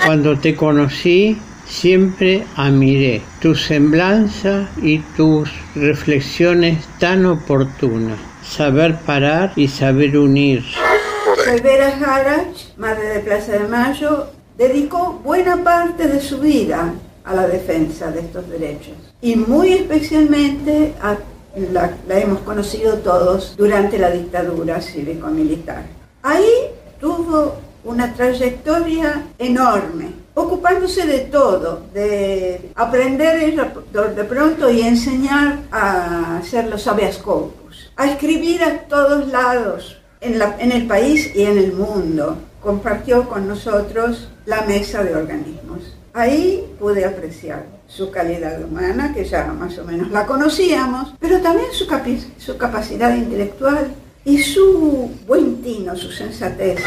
Cuando te conocí, siempre admiré tu semblanza y tus reflexiones tan oportunas. Saber parar y saber unir. Soy Vera Harach, madre de Plaza de Mayo, dedicó buena parte de su vida a la defensa de estos derechos y muy especialmente la, hemos conocido todos durante la dictadura cívico-militar. Ahí tuvo una trayectoria enorme, ocupándose de todo, de aprender de pronto y enseñar a hacer los habeas corpus, a escribir a todos lados, en, la- en el país y en el mundo. Compartió con nosotros la mesa de organismos. Ahí pude apreciar su calidad humana, que ya más o menos la conocíamos, pero también su, capi- su capacidad intelectual y su buen tino, su sensatez.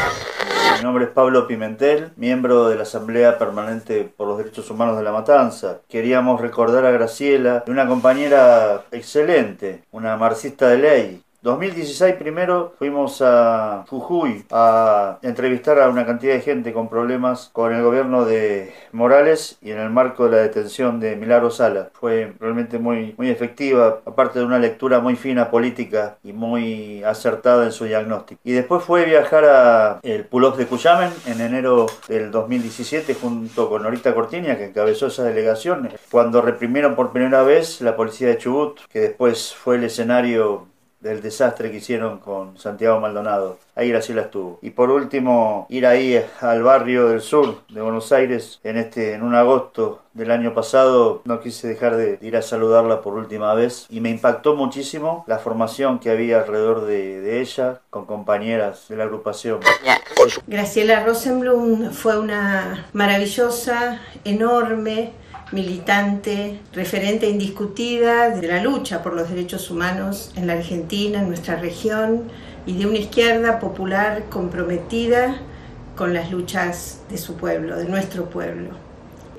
Mi nombre es Pablo Pimentel, miembro de la Asamblea Permanente por los Derechos Humanos de La Matanza. Queríamos recordar a Graciela, una compañera excelente, una marxista de ley, 2016 primero fuimos a Jujuy a entrevistar a una cantidad de gente con problemas con el gobierno de Morales y en el marco de la detención de Milagro Sala. Fue realmente muy, muy efectiva, aparte de una lectura muy fina política y muy acertada en su diagnóstico. Y después fue viajar a el Pull-Off de Cuyamen en enero del 2017 junto con Norita Cortiña que encabezó esa delegación cuando reprimieron por primera vez la policía de Chubut que después fue el escenario del desastre que hicieron con Santiago Maldonado. Ahí Graciela estuvo. Y por último, ir ahí al barrio del sur de Buenos Aires en este en un agosto del año pasado, no quise dejar de ir a saludarla por última vez y me impactó muchísimo la formación que había alrededor de, de ella con compañeras de la agrupación. Graciela Rosenblum fue una maravillosa, enorme, militante, referente indiscutida de la lucha por los derechos humanos en la Argentina, en nuestra región, y de una izquierda popular comprometida con las luchas de su pueblo, de nuestro pueblo.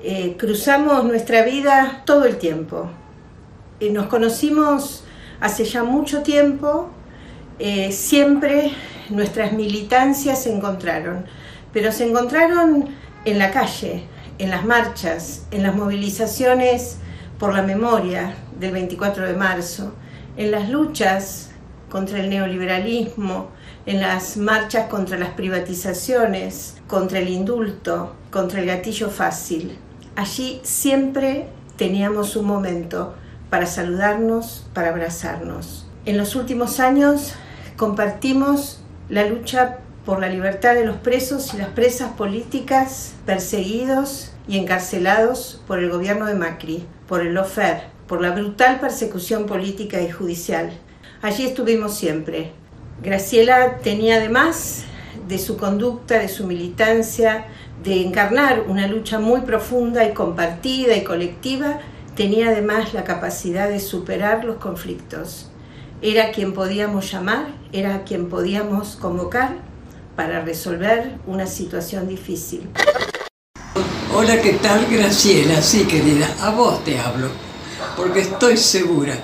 Eh, cruzamos nuestra vida todo el tiempo. Eh, nos conocimos hace ya mucho tiempo, eh, siempre nuestras militancias se encontraron, pero se encontraron en la calle, en las marchas, en las movilizaciones por la memoria del 24 de marzo, en las luchas contra el neoliberalismo, en las marchas contra las privatizaciones, contra el indulto, contra el gatillo fácil. Allí siempre teníamos un momento para saludarnos, para abrazarnos. En los últimos años compartimos la lucha por la libertad de los presos y las presas políticas perseguidos y encarcelados por el gobierno de Macri, por el lofer, por la brutal persecución política y judicial. Allí estuvimos siempre. Graciela tenía además de su conducta, de su militancia, de encarnar una lucha muy profunda y compartida y colectiva, tenía además la capacidad de superar los conflictos. Era quien podíamos llamar, era quien podíamos convocar para resolver una situación difícil. Hola, ¿qué tal Graciela? Sí, querida, a vos te hablo, porque estoy segura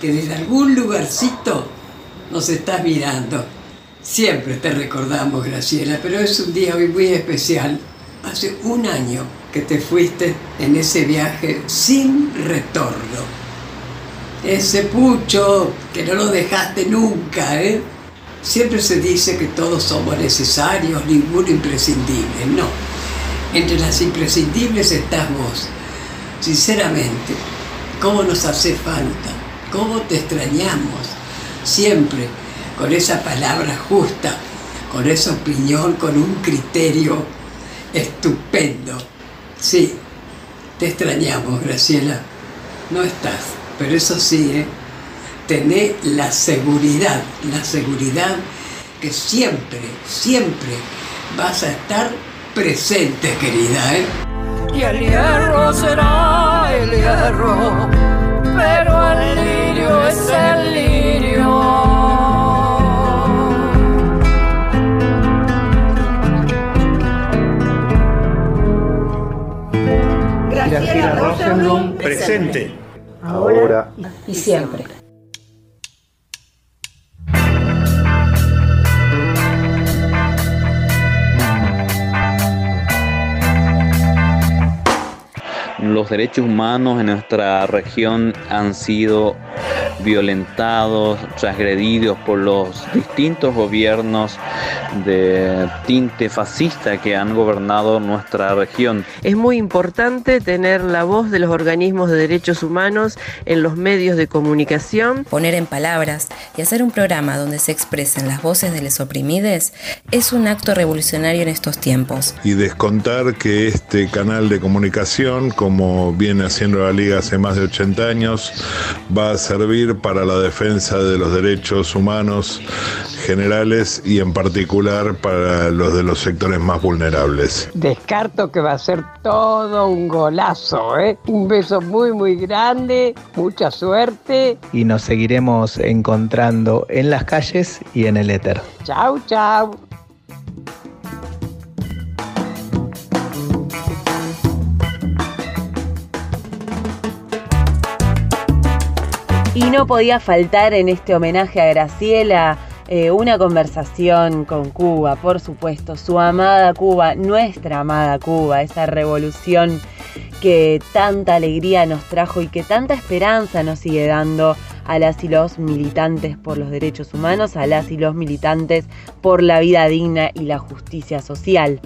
que desde algún lugarcito nos estás mirando. Siempre te recordamos, Graciela, pero es un día hoy muy especial. Hace un año que te fuiste en ese viaje sin retorno. Ese pucho que no lo dejaste nunca, ¿eh? Siempre se dice que todos somos necesarios, ninguno imprescindible. No, entre las imprescindibles estás vos. Sinceramente, ¿cómo nos hace falta? ¿Cómo te extrañamos? Siempre con esa palabra justa, con esa opinión, con un criterio estupendo. Sí, te extrañamos, Graciela. No estás, pero eso sí, ¿eh? Tené la seguridad, la seguridad que siempre, siempre vas a estar presente, querida. ¿eh? Y el hierro será el hierro, pero el lirio es el lirio. Graciela Rosenblum, presente. Ahora y siempre. Los derechos humanos en nuestra región han sido violentados, transgredidos por los distintos gobiernos de tinte fascista que han gobernado nuestra región. Es muy importante tener la voz de los organismos de derechos humanos en los medios de comunicación. Poner en palabras y hacer un programa donde se expresen las voces de los oprimidos es un acto revolucionario en estos tiempos. Y descontar que este canal de comunicación, como viene haciendo la Liga hace más de 80 años, va a servir para la defensa de los derechos humanos generales y en particular para los de los sectores más vulnerables. Descarto que va a ser todo un golazo, ¿eh? Un beso muy, muy grande, mucha suerte. Y nos seguiremos encontrando en las calles y en el éter. Chau, chau. Y no podía faltar en este homenaje a Graciela eh, una conversación con Cuba, por supuesto, su amada Cuba, nuestra amada Cuba, esa revolución que tanta alegría nos trajo y que tanta esperanza nos sigue dando a las y los militantes por los derechos humanos, a las y los militantes por la vida digna y la justicia social.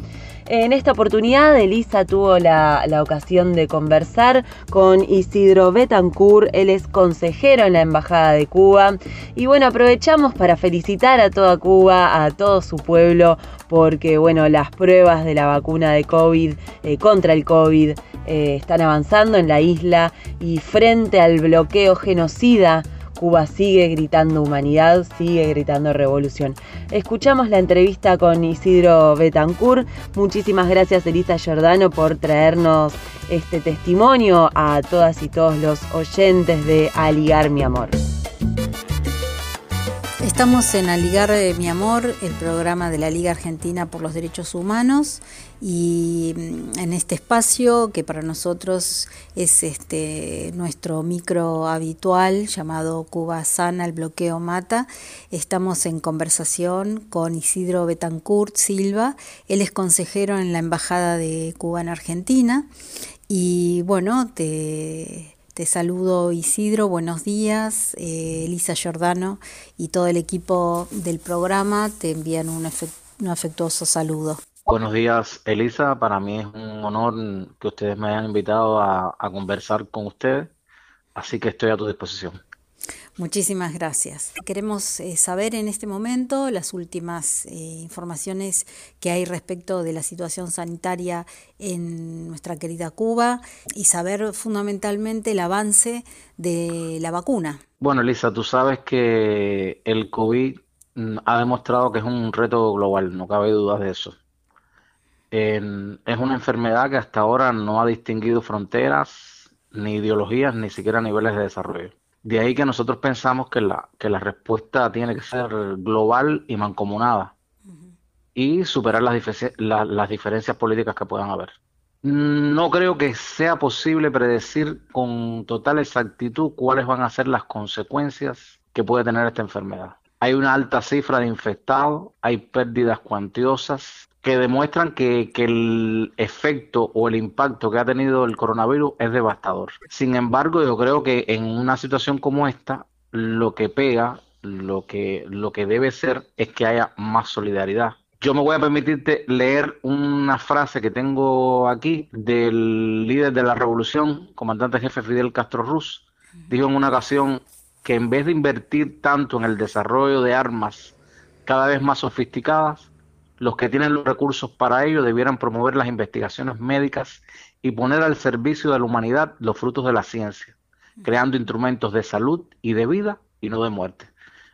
En esta oportunidad, Elisa tuvo la, ocasión de conversar con Isidro Betancourt, él es consejero en la Embajada de Cuba. Y bueno, aprovechamos para felicitar a toda Cuba, a todo su pueblo, porque bueno, las pruebas de la vacuna de COVID, eh, contra el COVID, eh, están avanzando en la isla y frente al bloqueo genocida Cuba sigue gritando humanidad, sigue gritando revolución. Escuchamos la entrevista con Isidro Betancourt. Muchísimas gracias Elisa Giordano por traernos este testimonio a todas y todos los oyentes de Aligar mi amor. Estamos en Aligar eh, mi amor, el programa de la Liga Argentina por los Derechos Humanos. Y mm, en este espacio que para nosotros es este nuestro micro habitual llamado Cuba Sana, el bloqueo mata, estamos en conversación con Isidro Betancourt Silva, él es consejero en la Embajada de Cuba en Argentina. Y bueno, te te saludo Isidro, buenos días. Eh, Elisa Giordano y todo el equipo del programa te envían un, afectuoso saludo. Buenos días Elisa, para mí es un honor que ustedes me hayan invitado a conversar con ustedes, así que estoy a tu disposición. Muchísimas gracias. Queremos eh, saber en este momento las últimas eh, informaciones que hay respecto de la situación sanitaria en nuestra querida Cuba y saber fundamentalmente el avance de la vacuna. Bueno, Elisa, tú sabes que el COVID mm, ha demostrado que es un reto global, no cabe duda de eso. es una enfermedad que hasta ahora no ha distinguido fronteras, ni ideologías, ni siquiera niveles de desarrollo. De ahí que nosotros pensamos que la, que la respuesta tiene que ser global y mancomunada y superar las, las diferencias políticas que puedan haber. No creo que sea posible predecir con total exactitud cuáles van a ser las consecuencias que puede tener esta enfermedad. Hay una alta cifra de infectados, hay pérdidas cuantiosas, que demuestran que, el efecto o el impacto que ha tenido el coronavirus es devastador. Sin embargo, yo creo que en una situación como esta, lo que pega, lo que, lo que debe ser es que haya más solidaridad. Yo me voy a permitirte leer una frase que tengo aquí del líder de la revolución, comandante jefe Fidel Castro Ruz. Dijo en una ocasión que en vez de invertir tanto en el desarrollo de armas cada vez más sofisticadas, los que tienen los recursos para ello debieran promover las investigaciones médicas y poner al servicio de la humanidad los frutos de la ciencia, creando instrumentos de salud y de vida y no de muerte.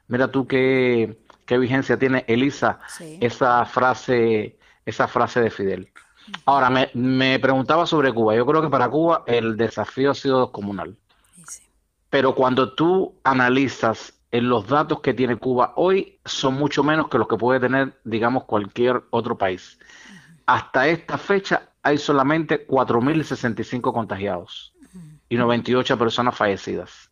Mira tú qué, qué vigencia tiene Elisa esa frase, esa frase de Fidel. Ahora, me, me, preguntaba sobre Cuba. Yo creo que para Cuba el desafío ha sido comunal. Pero cuando tú analizas los datos que tiene Cuba hoy son mucho menos que los que puede tener, digamos, cualquier otro país. Hasta esta fecha hay solamente 4.065 contagiados y 98 personas fallecidas.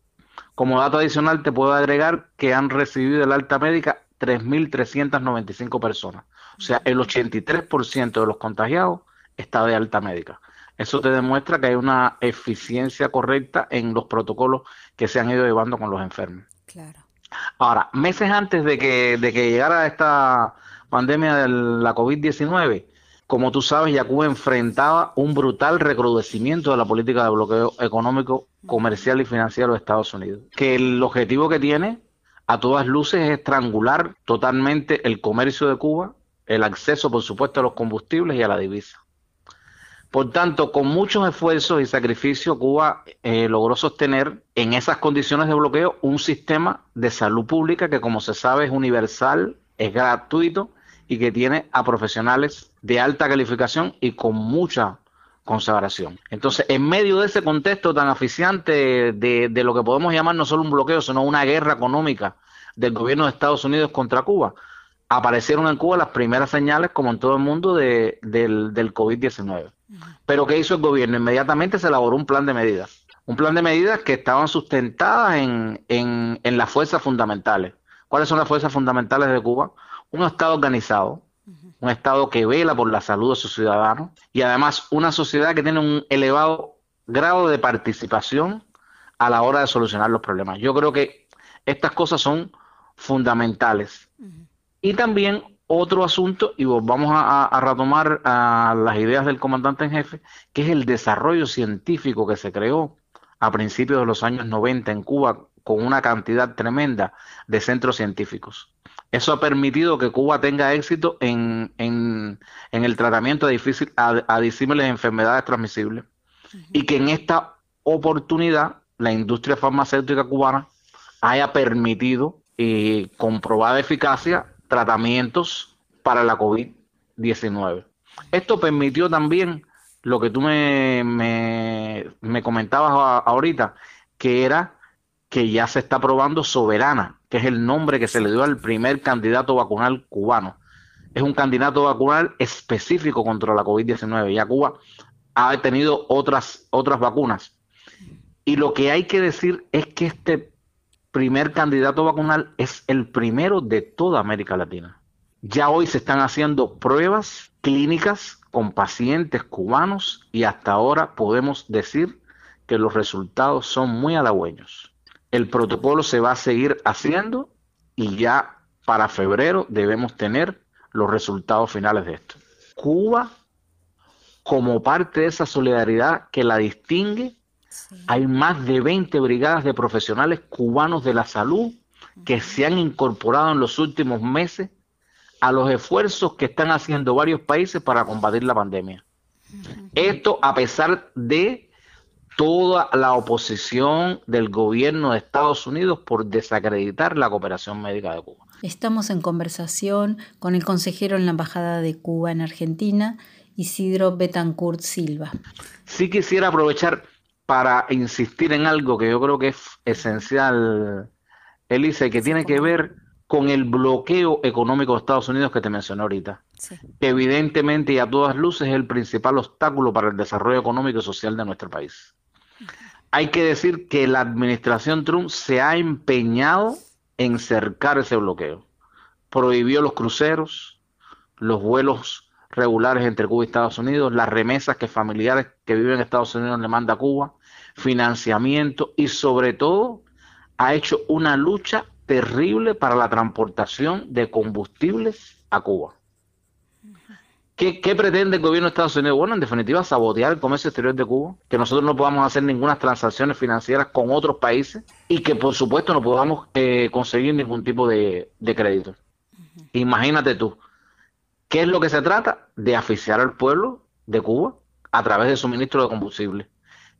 Como dato adicional te puedo agregar que han recibido el alta médica 3.395 personas. O sea, el 83% de los contagiados está de alta médica. Eso te demuestra que hay una eficiencia correcta en los protocolos que se han ido llevando con los enfermos. Claro. Ahora, meses antes de que, de que llegara esta pandemia de la COVID-19, como tú sabes, Yacuba enfrentaba un brutal recrudecimiento de la política de bloqueo económico, comercial y financiero de Estados Unidos. Que el objetivo que tiene, a todas luces, es estrangular totalmente el comercio de Cuba, el acceso, por supuesto, a los combustibles y a la divisa. Por tanto, con muchos esfuerzos y sacrificios, Cuba eh, logró sostener en esas condiciones de bloqueo un sistema de salud pública que, como se sabe, es universal, es gratuito y que tiene a profesionales de alta calificación y con mucha consagración. Entonces, en medio de ese contexto tan aficiante de, lo que podemos llamar no solo un bloqueo, sino una guerra económica del gobierno de Estados Unidos contra Cuba, aparecieron en Cuba las primeras señales, como en todo el mundo, de, del COVID-19. Pero ¿qué hizo el gobierno? Inmediatamente se elaboró un plan de medidas. Un plan de medidas que estaban sustentadas en, en, en las fuerzas fundamentales. ¿Cuáles son las fuerzas fundamentales de Cuba? Un Estado organizado, un Estado que vela por la salud de sus ciudadanos y además una sociedad que tiene un elevado grado de participación a la hora de solucionar los problemas. Yo creo que estas cosas son fundamentales. Y también otro asunto, y vamos a, a, retomar a las ideas del comandante en jefe, que es el desarrollo científico que se creó a principios de los años 90 en Cuba con una cantidad tremenda de centros científicos. Eso ha permitido que Cuba tenga éxito en, en, en el tratamiento de difícil, a, a disímiles enfermedades transmisibles y que en esta oportunidad la industria farmacéutica cubana haya permitido y comprobada eficacia tratamientos para la COVID-19. Esto permitió también lo que tú me, me, me comentabas ahorita, que era que ya se está probando Soberana, que es el nombre que se le dio al primer candidato vacunal cubano. Es un candidato vacunal específico contra la COVID-19. Ya Cuba ha tenido otras, otras vacunas. Y lo que hay que decir es que este primer candidato vacunal es el primero de toda América Latina. Ya hoy se están haciendo pruebas clínicas con pacientes cubanos y hasta ahora podemos decir que los resultados son muy halagüeños. El protocolo se va a seguir haciendo y ya para febrero debemos tener los resultados finales de esto. Cuba, como parte de esa solidaridad que la distingue, sí. hay más de 20 brigadas de profesionales cubanos de la salud que se han incorporado en los últimos meses a los esfuerzos que están haciendo varios países para combatir la pandemia. Esto a pesar de toda la oposición del gobierno de Estados Unidos por desacreditar la cooperación médica de Cuba. Estamos en conversación con el consejero en la Embajada de Cuba en Argentina, Isidro Betancourt Silva. Sí quisiera aprovechar para insistir en algo que yo creo que es esencial, Elisa, y que tiene que ver con el bloqueo económico de Estados Unidos que te mencioné ahorita. Sí. Que evidentemente y a todas luces es el principal obstáculo para el desarrollo económico y social de nuestro país hay que decir que la administración Trump se ha empeñado en cercar ese bloqueo. Prohibió los cruceros, los vuelos regulares entre Cuba y Estados Unidos, las remesas que familiares que viven en Estados Unidos le manda a Cuba, financiamiento y sobre todo ha hecho una lucha terrible para la transportación de combustibles a Cuba. ¿Qué, ¿Qué, pretende el gobierno de Estados Unidos? Bueno, en definitiva, sabotear el comercio exterior de Cuba, que nosotros no podamos hacer ninguna transacciones financieras con otros países y que, por supuesto, no podamos eh, conseguir ningún tipo de, de crédito. Uh -huh. Imagínate tú, ¿qué es lo que se trata? De asfixiar al pueblo de Cuba a través de suministro de combustible.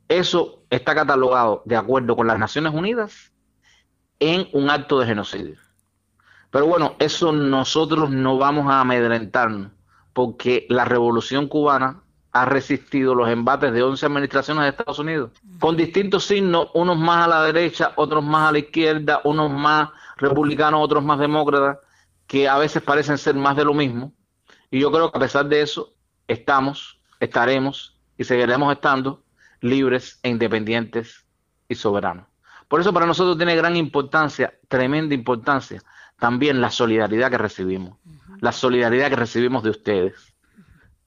Eso está catalogado, de acuerdo con las Naciones Unidas, en un acto de genocidio. Pero bueno, eso nosotros no vamos a amedrentarnos porque la revolución cubana ha resistido los embates de 11 administraciones de Estados Unidos, con distintos signos, unos más a la derecha, otros más a la izquierda, unos más republicanos, otros más demócratas, que a veces parecen ser más de lo mismo. Y yo creo que a pesar de eso, estamos, estaremos y seguiremos estando libres e independientes y soberanos. Por eso para nosotros tiene gran importancia, tremenda importancia, también la solidaridad que recibimos la solidaridad que recibimos de ustedes.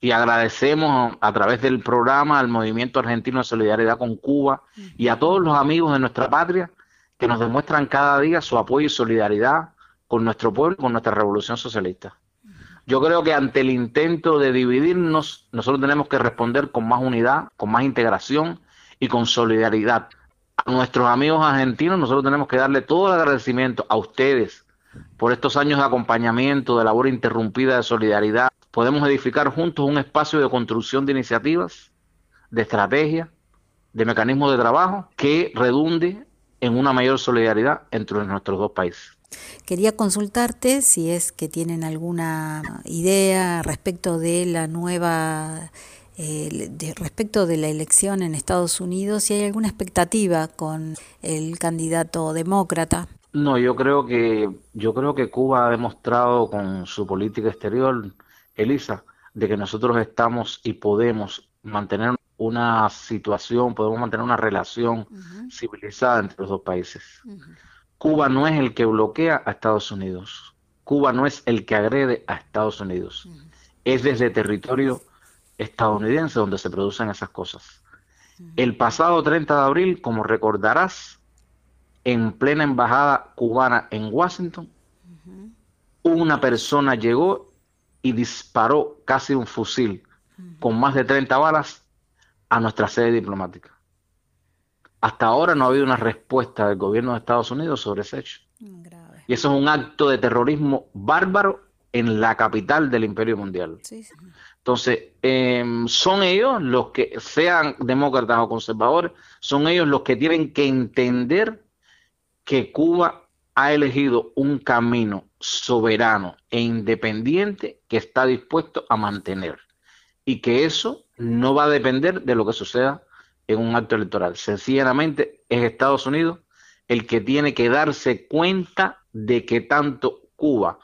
Y agradecemos a través del programa al Movimiento Argentino de Solidaridad con Cuba y a todos los amigos de nuestra patria que nos demuestran cada día su apoyo y solidaridad con nuestro pueblo y con nuestra revolución socialista. Yo creo que ante el intento de dividirnos, nosotros tenemos que responder con más unidad, con más integración y con solidaridad. A nuestros amigos argentinos nosotros tenemos que darle todo el agradecimiento a ustedes, por estos años de acompañamiento, de labor interrumpida de solidaridad, podemos edificar juntos un espacio de construcción de iniciativas, de estrategia, de mecanismos de trabajo que redunde en una mayor solidaridad entre nuestros dos países. Quería consultarte si es que tienen alguna idea respecto de la nueva eh, de, respecto de la elección en Estados Unidos, si hay alguna expectativa con el candidato demócrata. No, yo creo que yo creo que Cuba ha demostrado con su política exterior, Elisa, de que nosotros estamos y podemos mantener una situación, podemos mantener una relación civilizada entre los dos países. Cuba no es el que bloquea a Estados Unidos. Cuba no es el que agrede a Estados Unidos. Es desde territorio estadounidense donde se producen esas cosas. El pasado 30 de abril, como recordarás, en plena embajada cubana en Washington, una persona llegó y disparó casi un fusil con más de 30 balas a nuestra sede diplomática. Hasta ahora no ha habido una respuesta del gobierno de Estados Unidos sobre ese hecho. Y eso es un acto de terrorismo bárbaro en la capital del imperio mundial. Entonces, em, son ellos los que, sean demócratas o conservadores, son ellos los que tienen que entender que Cuba ha elegido un camino soberano e independiente que está dispuesto a mantener y que eso no va a depender de lo que suceda en un acto electoral. Sencillamente es Estados Unidos el que tiene que darse cuenta de que tanto Cuba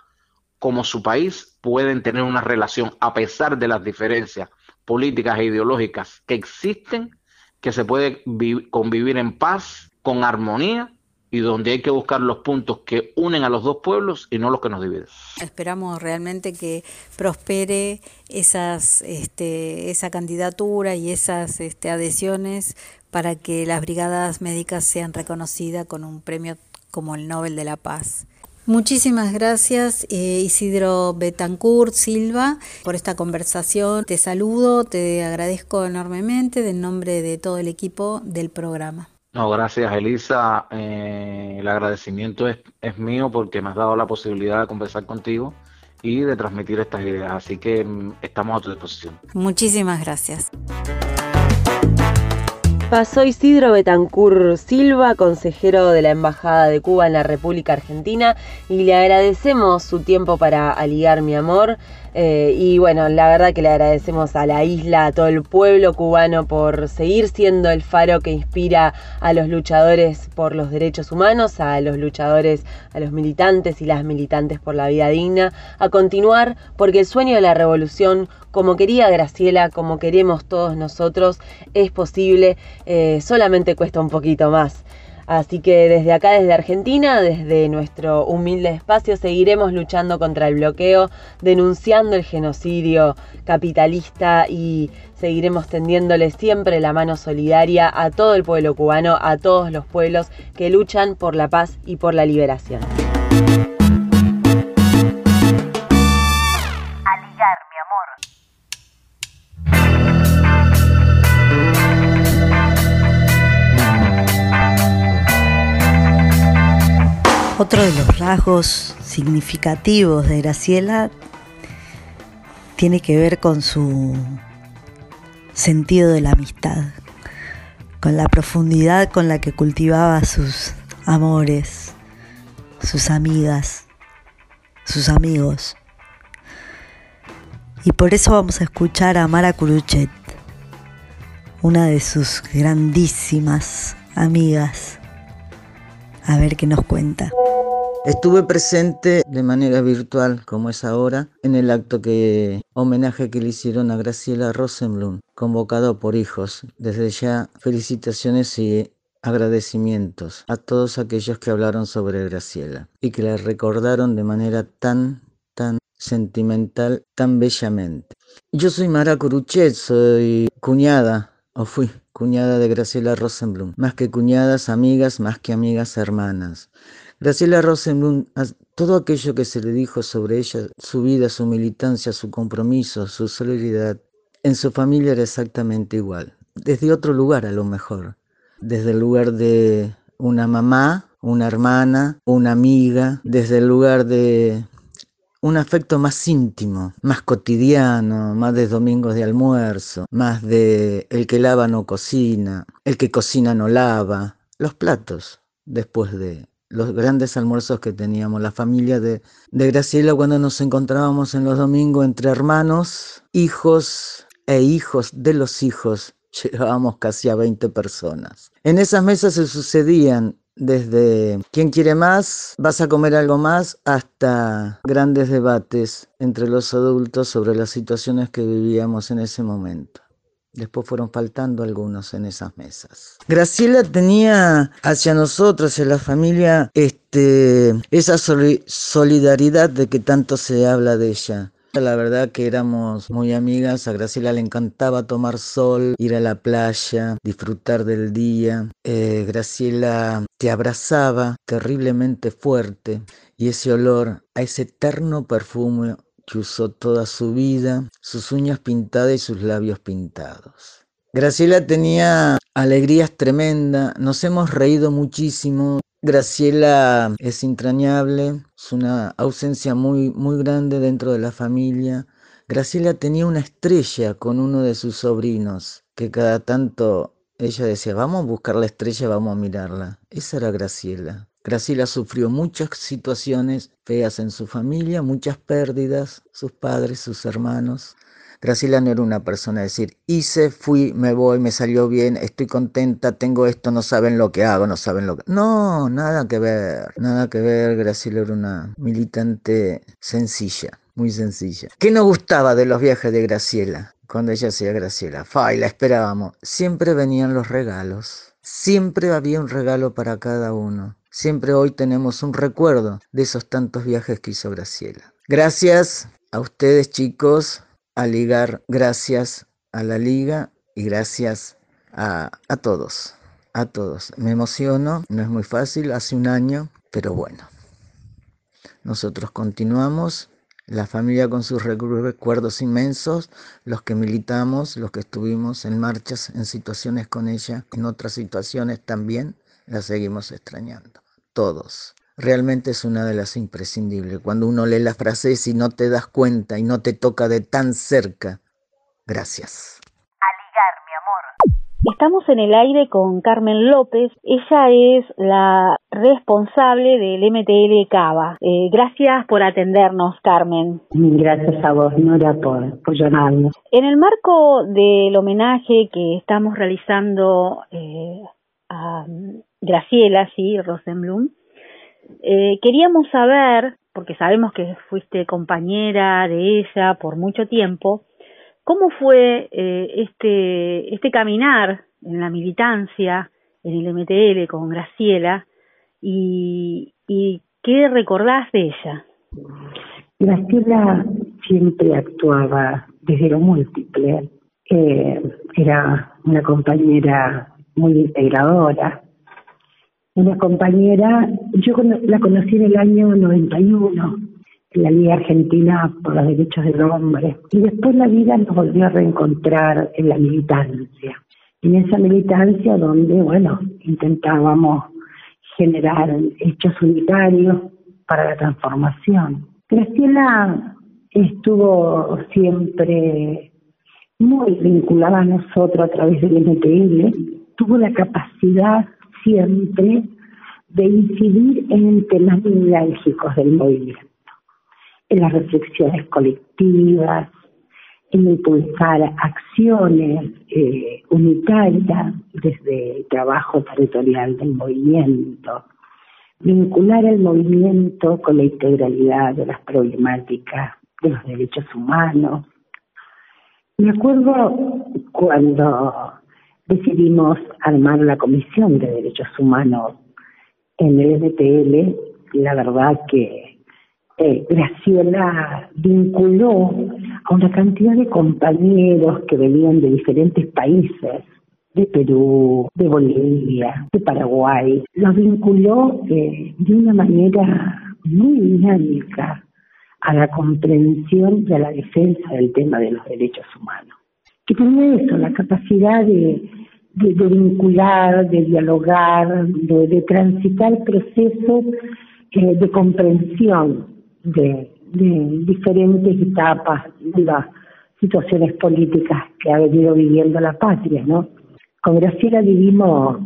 como su país pueden tener una relación a pesar de las diferencias políticas e ideológicas que existen, que se puede convivir en paz, con armonía y donde hay que buscar los puntos que unen a los dos pueblos y no los que nos dividen. Esperamos realmente que prospere esas, este, esa candidatura y esas este, adhesiones para que las brigadas médicas sean reconocidas con un premio como el Nobel de la Paz. Muchísimas gracias eh, Isidro Betancourt Silva por esta conversación. Te saludo, te agradezco enormemente en nombre de todo el equipo del programa. No, gracias Elisa. Eh, el agradecimiento es, es, mío porque me has dado la posibilidad de conversar contigo y de transmitir estas ideas. Así que mm, estamos a tu disposición. Muchísimas gracias. Pasó Isidro Betancur Silva, consejero de la Embajada de Cuba en la República Argentina, y le agradecemos su tiempo para aligar mi amor. Eh, y bueno, la verdad que le agradecemos a la isla, a todo el pueblo cubano por seguir siendo el faro que inspira a los luchadores por los derechos humanos, a los luchadores, a los militantes y las militantes por la vida digna, a continuar porque el sueño de la revolución, como quería Graciela, como queremos todos nosotros, es posible, eh, solamente cuesta un poquito más. Así que desde acá, desde Argentina, desde nuestro humilde espacio, seguiremos luchando contra el bloqueo, denunciando el genocidio capitalista y seguiremos tendiéndole siempre la mano solidaria a todo el pueblo cubano, a todos los pueblos que luchan por la paz y por la liberación. Otro de los rasgos significativos de Graciela tiene que ver con su sentido de la amistad, con la profundidad con la que cultivaba sus amores, sus amigas, sus amigos. Y por eso vamos a escuchar a Mara Curuchet, una de sus grandísimas amigas a ver qué nos cuenta. Estuve presente de manera virtual, como es ahora, en el acto que homenaje que le hicieron a Graciela Rosenblum, convocado por hijos. Desde ya, felicitaciones y agradecimientos a todos aquellos que hablaron sobre Graciela y que la recordaron de manera tan, tan sentimental, tan bellamente. Yo soy Mara Curuchet, soy cuñada, o fui cuñada de Graciela Rosenblum. Más que cuñadas, amigas, más que amigas, hermanas. Graciela Rosenblum, todo aquello que se le dijo sobre ella, su vida, su militancia, su compromiso, su solidaridad, en su familia era exactamente igual. Desde otro lugar a lo mejor. Desde el lugar de una mamá, una hermana, una amiga, desde el lugar de un afecto más íntimo, más cotidiano, más de domingos de almuerzo, más de el que lava no cocina, el que cocina no lava, los platos después de los grandes almuerzos que teníamos, la familia de, de Graciela cuando nos encontrábamos en los domingos entre hermanos, hijos e hijos de los hijos, llegábamos casi a 20 personas. En esas mesas se sucedían desde quién quiere más, vas a comer algo más, hasta grandes debates entre los adultos sobre las situaciones que vivíamos en ese momento. Después fueron faltando algunos en esas mesas. Graciela tenía hacia nosotros, hacia la familia, este, esa solidaridad de que tanto se habla de ella. La verdad que éramos muy amigas, a Graciela le encantaba tomar sol, ir a la playa, disfrutar del día. Eh, Graciela te abrazaba terriblemente fuerte y ese olor a ese eterno perfume que usó toda su vida, sus uñas pintadas y sus labios pintados. Graciela tenía alegrías tremendas, nos hemos reído muchísimo. Graciela es entrañable, es una ausencia muy, muy grande dentro de la familia. Graciela tenía una estrella con uno de sus sobrinos, que cada tanto ella decía, vamos a buscar la estrella, vamos a mirarla. Esa era Graciela. Graciela sufrió muchas situaciones feas en su familia, muchas pérdidas, sus padres, sus hermanos. Graciela no era una persona de decir, hice, fui, me voy, me salió bien, estoy contenta, tengo esto, no saben lo que hago, no saben lo que... No, nada que ver, nada que ver. Graciela era una militante sencilla, muy sencilla. ¿Qué nos gustaba de los viajes de Graciela? Cuando ella hacía Graciela, fa, la esperábamos. Siempre venían los regalos. Siempre había un regalo para cada uno. Siempre hoy tenemos un recuerdo de esos tantos viajes que hizo Graciela. Gracias a ustedes chicos, a ligar, gracias a la liga y gracias a, a todos, a todos. Me emociono, no es muy fácil, hace un año, pero bueno. Nosotros continuamos, la familia con sus recuerdos inmensos, los que militamos, los que estuvimos en marchas, en situaciones con ella, en otras situaciones también, la seguimos extrañando todos. Realmente es una de las imprescindibles. Cuando uno lee la frase y no te das cuenta y no te toca de tan cerca. Gracias. A ligar, mi amor. Estamos en el aire con Carmen López. Ella es la responsable del MTL Cava. Eh, gracias por atendernos, Carmen. Gracias a vos, Nora, por, por llamarnos. En el marco del homenaje que estamos realizando eh, a Graciela, sí, Rosenblum. Eh, queríamos saber, porque sabemos que fuiste compañera de ella por mucho tiempo, ¿cómo fue eh, este, este caminar en la militancia, en el MTL con Graciela, y, y qué recordás de ella? Graciela siempre actuaba desde lo múltiple. Eh, era una compañera muy integradora, una compañera, yo la conocí en el año 91, en la Liga Argentina por los Derechos del Hombre, y después la vida nos volvió a reencontrar en la militancia, en esa militancia donde, bueno, intentábamos generar hechos unitarios para la transformación. Graciela estuvo siempre muy vinculada a nosotros a través del MTL, tuvo la capacidad siempre de incidir en temas neurálgicos del movimiento, en las reflexiones colectivas, en impulsar acciones eh, unitarias desde el trabajo territorial del movimiento, vincular el movimiento con la integralidad de las problemáticas de los derechos humanos. Me acuerdo cuando decidimos armar la Comisión de Derechos Humanos en el STL. La verdad que eh, Graciela vinculó a una cantidad de compañeros que venían de diferentes países, de Perú, de Bolivia, de Paraguay. Los vinculó eh, de una manera muy dinámica a la comprensión y a la defensa del tema de los derechos humanos que tenía eso, la capacidad de, vincular, de dialogar, de, transitar procesos eh, de comprensión de, diferentes etapas de las situaciones políticas que ha venido viviendo la patria, ¿no? Con Graciela vivimos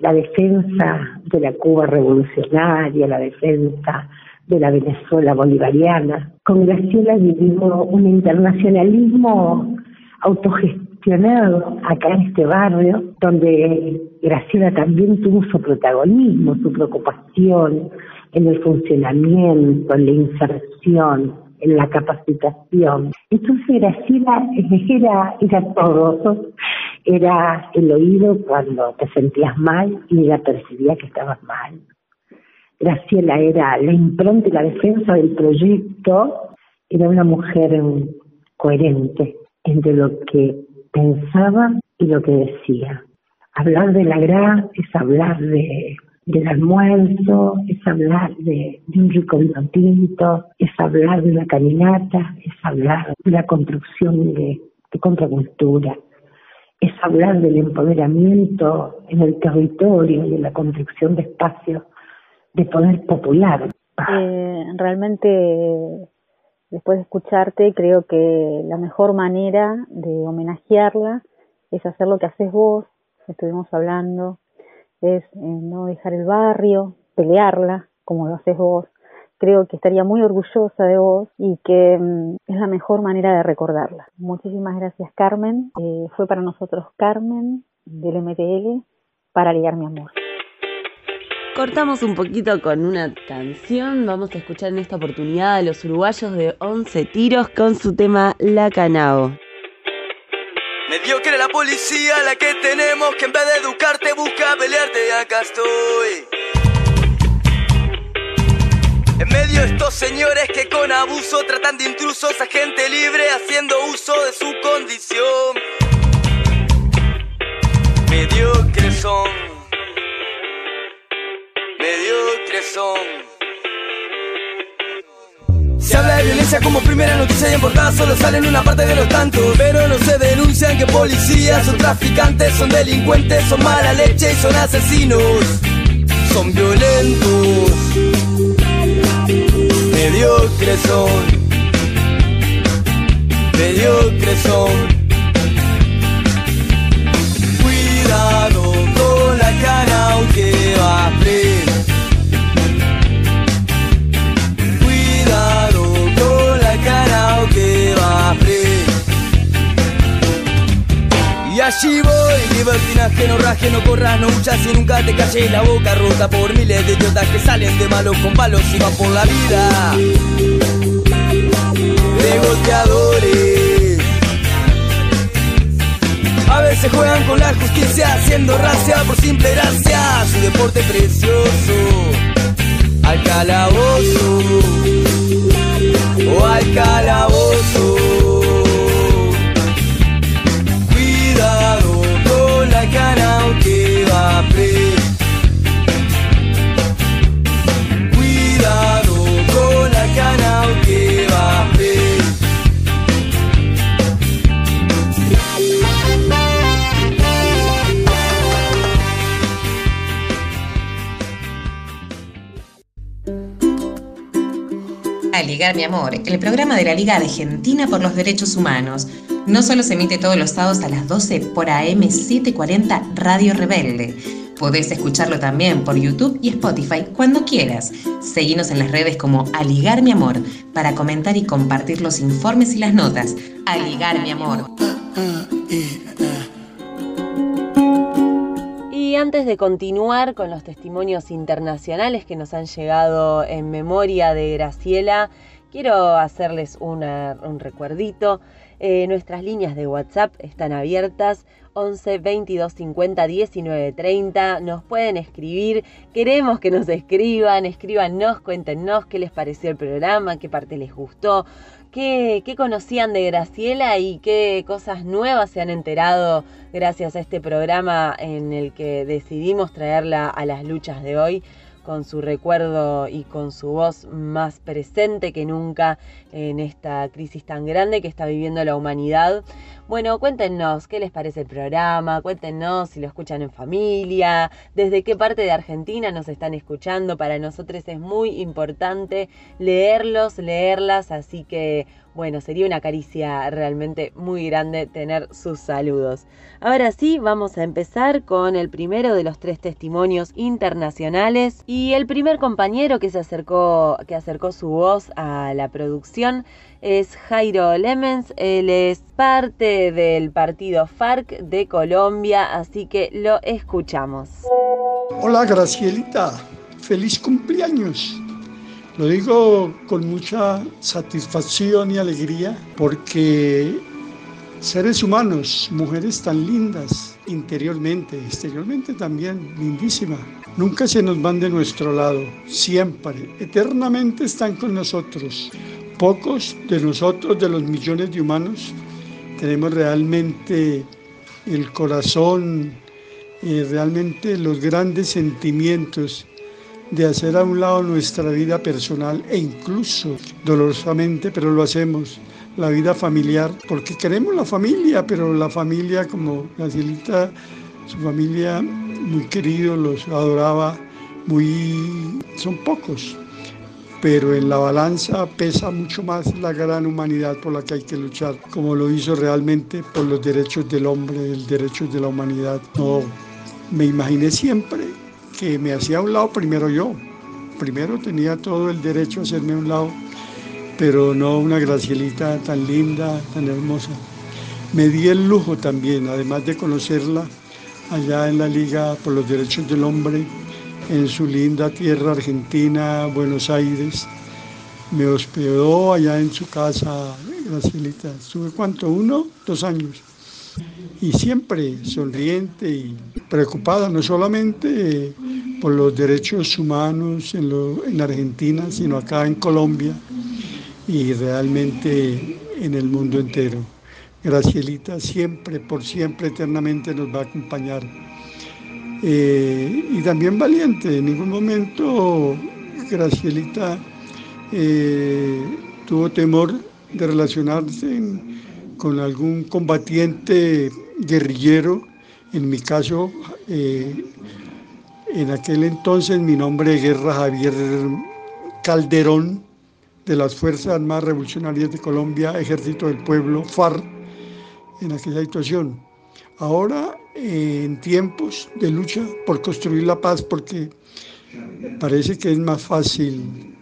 la defensa de la Cuba revolucionaria, la defensa de la Venezuela bolivariana. Con Graciela vivimos un internacionalismo autogestionado acá en este barrio, donde Graciela también tuvo su protagonismo, su preocupación en el funcionamiento, en la inserción en la capacitación. Entonces Graciela era, era todo, era el oído cuando te sentías mal y ella percibía que estabas mal. Graciela era la impronta y la defensa del proyecto, era una mujer coherente entre lo que pensaba y lo que decía. Hablar de la gran es hablar de del almuerzo, es hablar de, un rico vino tinto, es hablar de una caminata, es hablar de la construcción de, contracultura, es hablar del empoderamiento en el territorio y de la construcción de espacios de poder popular. Eh, realmente, después de escucharte, creo que la mejor manera de homenajearla es hacer lo que haces vos, estuvimos hablando, es eh, no dejar el barrio, pelearla, como lo haces vos. Creo que estaría muy orgullosa de vos y que mm, es la mejor manera de recordarla. Muchísimas gracias, Carmen. Eh, fue para nosotros Carmen del MTL para ligar mi amor. Cortamos un poquito con una canción. Vamos a escuchar en esta oportunidad a los uruguayos de 11 tiros con su tema La Canao. Mediocre la policía, la que tenemos, que en vez de educarte busca pelearte y acá estoy. En medio de estos señores que con abuso tratan de intrusos a gente libre haciendo uso de su condición. Mediocres son. Mediocres son. Se habla de violencia como primera noticia y en portada solo salen una parte de los tantos. Pero no se denuncian que policías son traficantes, son delincuentes, son mala leche y son asesinos. Son violentos, mediocres son, mediocres son. Cuidado con la cara aunque va allí voy, libertinaje, no raje, no corras, no muchas y nunca te calles la boca rota por miles de idiotas que salen de malos con palos y van por la vida. De golpeadores. A veces juegan con la justicia haciendo racia por simple gracia. Su deporte precioso. Al calabozo. O al calabozo. Mi Amor, el programa de la Liga Argentina por los Derechos Humanos no solo se emite todos los sábados a las 12 por AM740 Radio Rebelde. Podés escucharlo también por YouTube y Spotify cuando quieras. Seguinos en las redes como Aligar Mi Amor para comentar y compartir los informes y las notas. Aligar Mi Amor. Y antes de continuar con los testimonios internacionales que nos han llegado en memoria de Graciela, quiero hacerles un recuerdito. Eh, nuestras líneas de WhatsApp están abiertas 11 22 50 19 30. Nos pueden escribir. Queremos que nos escriban. Escríbanos, cuéntenos qué les pareció el programa, qué parte les gustó, qué, qué conocían de Graciela y qué cosas nuevas se han enterado gracias a este programa en el que decidimos traerla a las luchas de hoy con su recuerdo y con su voz más presente que nunca en esta crisis tan grande que está viviendo la humanidad. Bueno, cuéntenos qué les parece el programa, cuéntenos si lo escuchan en familia, desde qué parte de Argentina nos están escuchando. Para nosotros es muy importante leerlos, leerlas, así que bueno, sería una caricia realmente muy grande tener sus saludos. Ahora sí, vamos a empezar con el primero de los tres testimonios internacionales y el primer compañero que se acercó, que acercó su voz a la producción es Jairo Lemens, él es parte del partido FARC de Colombia, así que lo escuchamos. Hola Gracielita, feliz cumpleaños. Lo digo con mucha satisfacción y alegría porque seres humanos, mujeres tan lindas, interiormente, exteriormente también, lindísima, nunca se nos van de nuestro lado, siempre, eternamente están con nosotros. Pocos de nosotros, de los millones de humanos, tenemos realmente el corazón y realmente los grandes sentimientos de hacer a un lado nuestra vida personal e incluso dolorosamente, pero lo hacemos, la vida familiar, porque queremos la familia, pero la familia como Gacielita, su familia muy querido, los adoraba, muy son pocos, pero en la balanza pesa mucho más la gran humanidad por la que hay que luchar, como lo hizo realmente por los derechos del hombre, el derecho de la humanidad. No, me imaginé siempre que me hacía a un lado primero yo. Primero tenía todo el derecho a hacerme a un lado, pero no una Gracielita tan linda, tan hermosa. Me di el lujo también, además de conocerla allá en la Liga por los Derechos del Hombre, en su linda tierra argentina, Buenos Aires. Me hospedó allá en su casa, Gracielita. Estuve cuánto, uno, dos años. Y siempre sonriente y preocupada, no solamente por los derechos humanos en, en Argentina, sino acá en Colombia y realmente en el mundo entero. Gracielita siempre, por siempre, eternamente nos va a acompañar. Eh, y también valiente, en ningún momento Gracielita eh, tuvo temor de relacionarse con algún combatiente guerrillero, en mi caso, eh, en aquel entonces mi nombre de guerra Javier Calderón, de las Fuerzas Armadas Revolucionarias de Colombia, Ejército del Pueblo, FARC, en aquella situación. Ahora, en tiempos de lucha por construir la paz, porque parece que es más fácil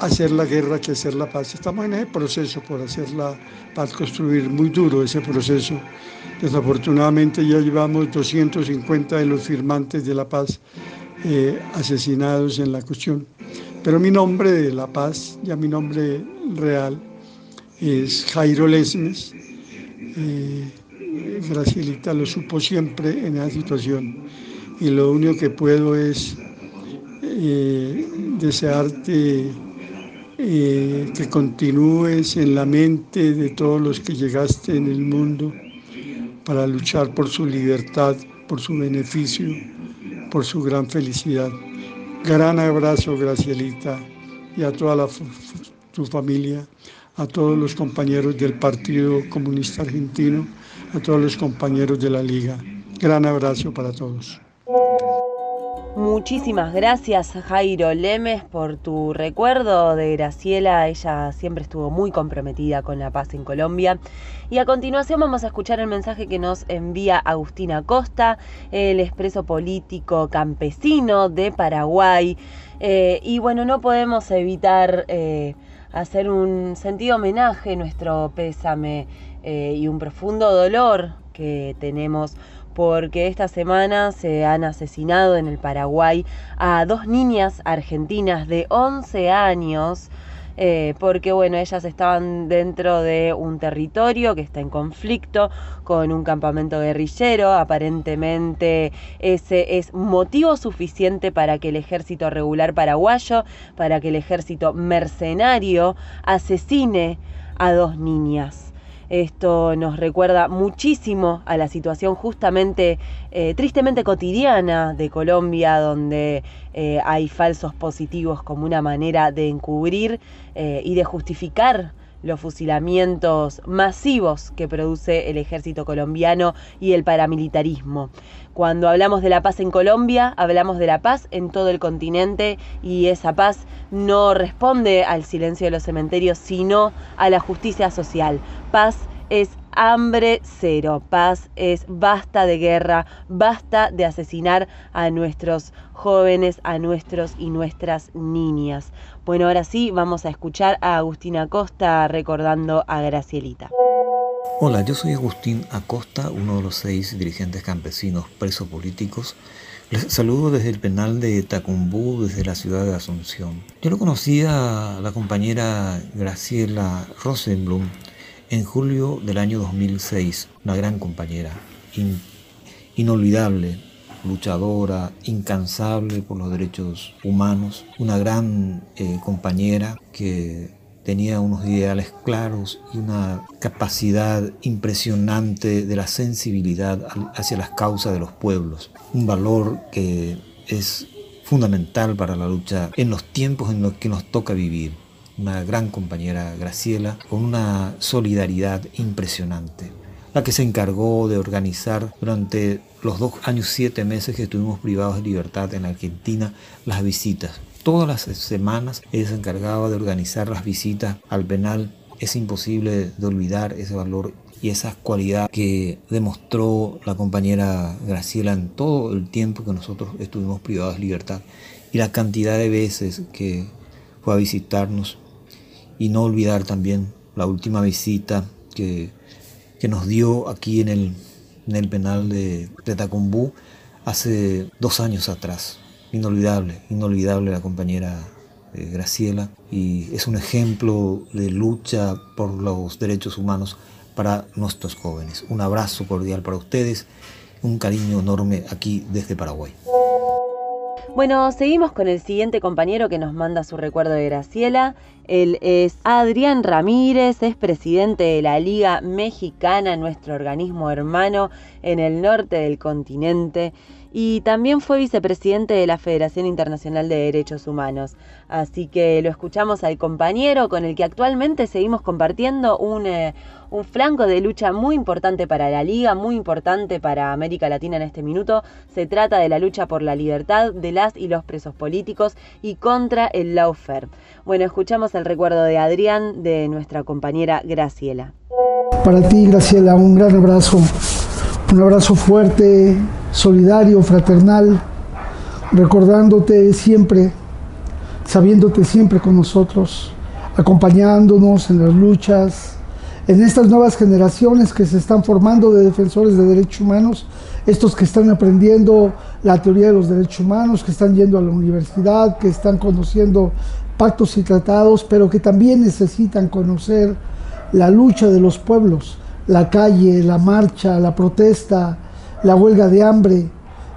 hacer la guerra que hacer la paz. Estamos en ese proceso por hacer la paz, construir muy duro ese proceso. Desafortunadamente ya llevamos 250 de los firmantes de la paz eh, asesinados en la cuestión. Pero mi nombre de la paz, ya mi nombre real, es Jairo Lesmes. Eh, lo supo siempre en esa situación y lo único que puedo es eh, desearte eh, que continúes en la mente de todos los que llegaste en el mundo para luchar por su libertad, por su beneficio, por su gran felicidad. Gran abrazo, Gracielita, y a toda la, tu familia, a todos los compañeros del Partido Comunista Argentino, a todos los compañeros de la Liga. Gran abrazo para todos. Muchísimas gracias Jairo Lemes por tu recuerdo de Graciela. Ella siempre estuvo muy comprometida con la paz en Colombia. Y a continuación vamos a escuchar el mensaje que nos envía Agustina Costa, el expreso político campesino de Paraguay. Eh, y bueno, no podemos evitar eh, hacer un sentido homenaje, nuestro pésame eh, y un profundo dolor que tenemos porque esta semana se han asesinado en el Paraguay a dos niñas argentinas de 11 años. Eh, porque bueno, ellas estaban dentro de un territorio que está en conflicto con un campamento guerrillero, aparentemente ese es motivo suficiente para que el ejército regular paraguayo, para que el ejército mercenario asesine a dos niñas. Esto nos recuerda muchísimo a la situación justamente eh, tristemente cotidiana de Colombia, donde eh, hay falsos positivos como una manera de encubrir eh, y de justificar los fusilamientos masivos que produce el ejército colombiano y el paramilitarismo. Cuando hablamos de la paz en Colombia, hablamos de la paz en todo el continente y esa paz no responde al silencio de los cementerios, sino a la justicia social. Paz es hambre cero, paz es basta de guerra, basta de asesinar a nuestros jóvenes, a nuestros y nuestras niñas. Bueno, ahora sí vamos a escuchar a Agustín Acosta recordando a Gracielita. Hola, yo soy Agustín Acosta, uno de los seis dirigentes campesinos presos políticos Les saludo desde el penal de Tacumbú, desde la ciudad de Asunción. Yo lo conocí a la compañera Graciela Rosenblum en julio del año 2006, una gran compañera, inolvidable, luchadora, incansable por los derechos humanos, una gran eh, compañera que tenía unos ideales claros y una capacidad impresionante de la sensibilidad hacia las causas de los pueblos, un valor que es fundamental para la lucha en los tiempos en los que nos toca vivir. Una gran compañera Graciela con una solidaridad impresionante, la que se encargó de organizar durante los dos años siete meses que estuvimos privados de libertad en Argentina las visitas todas las semanas ella se encargaba de organizar las visitas al penal. Es imposible de olvidar ese valor y esa cualidad que demostró la compañera Graciela en todo el tiempo que nosotros estuvimos privados de libertad y la cantidad de veces que fue a visitarnos y no olvidar también la última visita que, que nos dio aquí en el, en el penal de, de Tacumbú hace dos años atrás inolvidable, inolvidable la compañera eh, Graciela y es un ejemplo de lucha por los derechos humanos para nuestros jóvenes. Un abrazo cordial para ustedes, un cariño enorme aquí desde Paraguay. Bueno, seguimos con el siguiente compañero que nos manda su recuerdo de Graciela. Él es Adrián Ramírez, es presidente de la Liga Mexicana, nuestro organismo hermano en el norte del continente y también fue vicepresidente de la Federación Internacional de Derechos Humanos. Así que lo escuchamos al compañero con el que actualmente seguimos compartiendo un, eh, un flanco de lucha muy importante para la Liga, muy importante para América Latina en este minuto. Se trata de la lucha por la libertad de las y los presos políticos y contra el lawfare. Bueno, escuchamos el recuerdo de Adrián de nuestra compañera Graciela. Para ti, Graciela, un gran abrazo. Un abrazo fuerte, solidario, fraternal, recordándote siempre, sabiéndote siempre con nosotros, acompañándonos en las luchas, en estas nuevas generaciones que se están formando de defensores de derechos humanos, estos que están aprendiendo la teoría de los derechos humanos, que están yendo a la universidad, que están conociendo pactos y tratados, pero que también necesitan conocer la lucha de los pueblos, la calle, la marcha, la protesta, la huelga de hambre,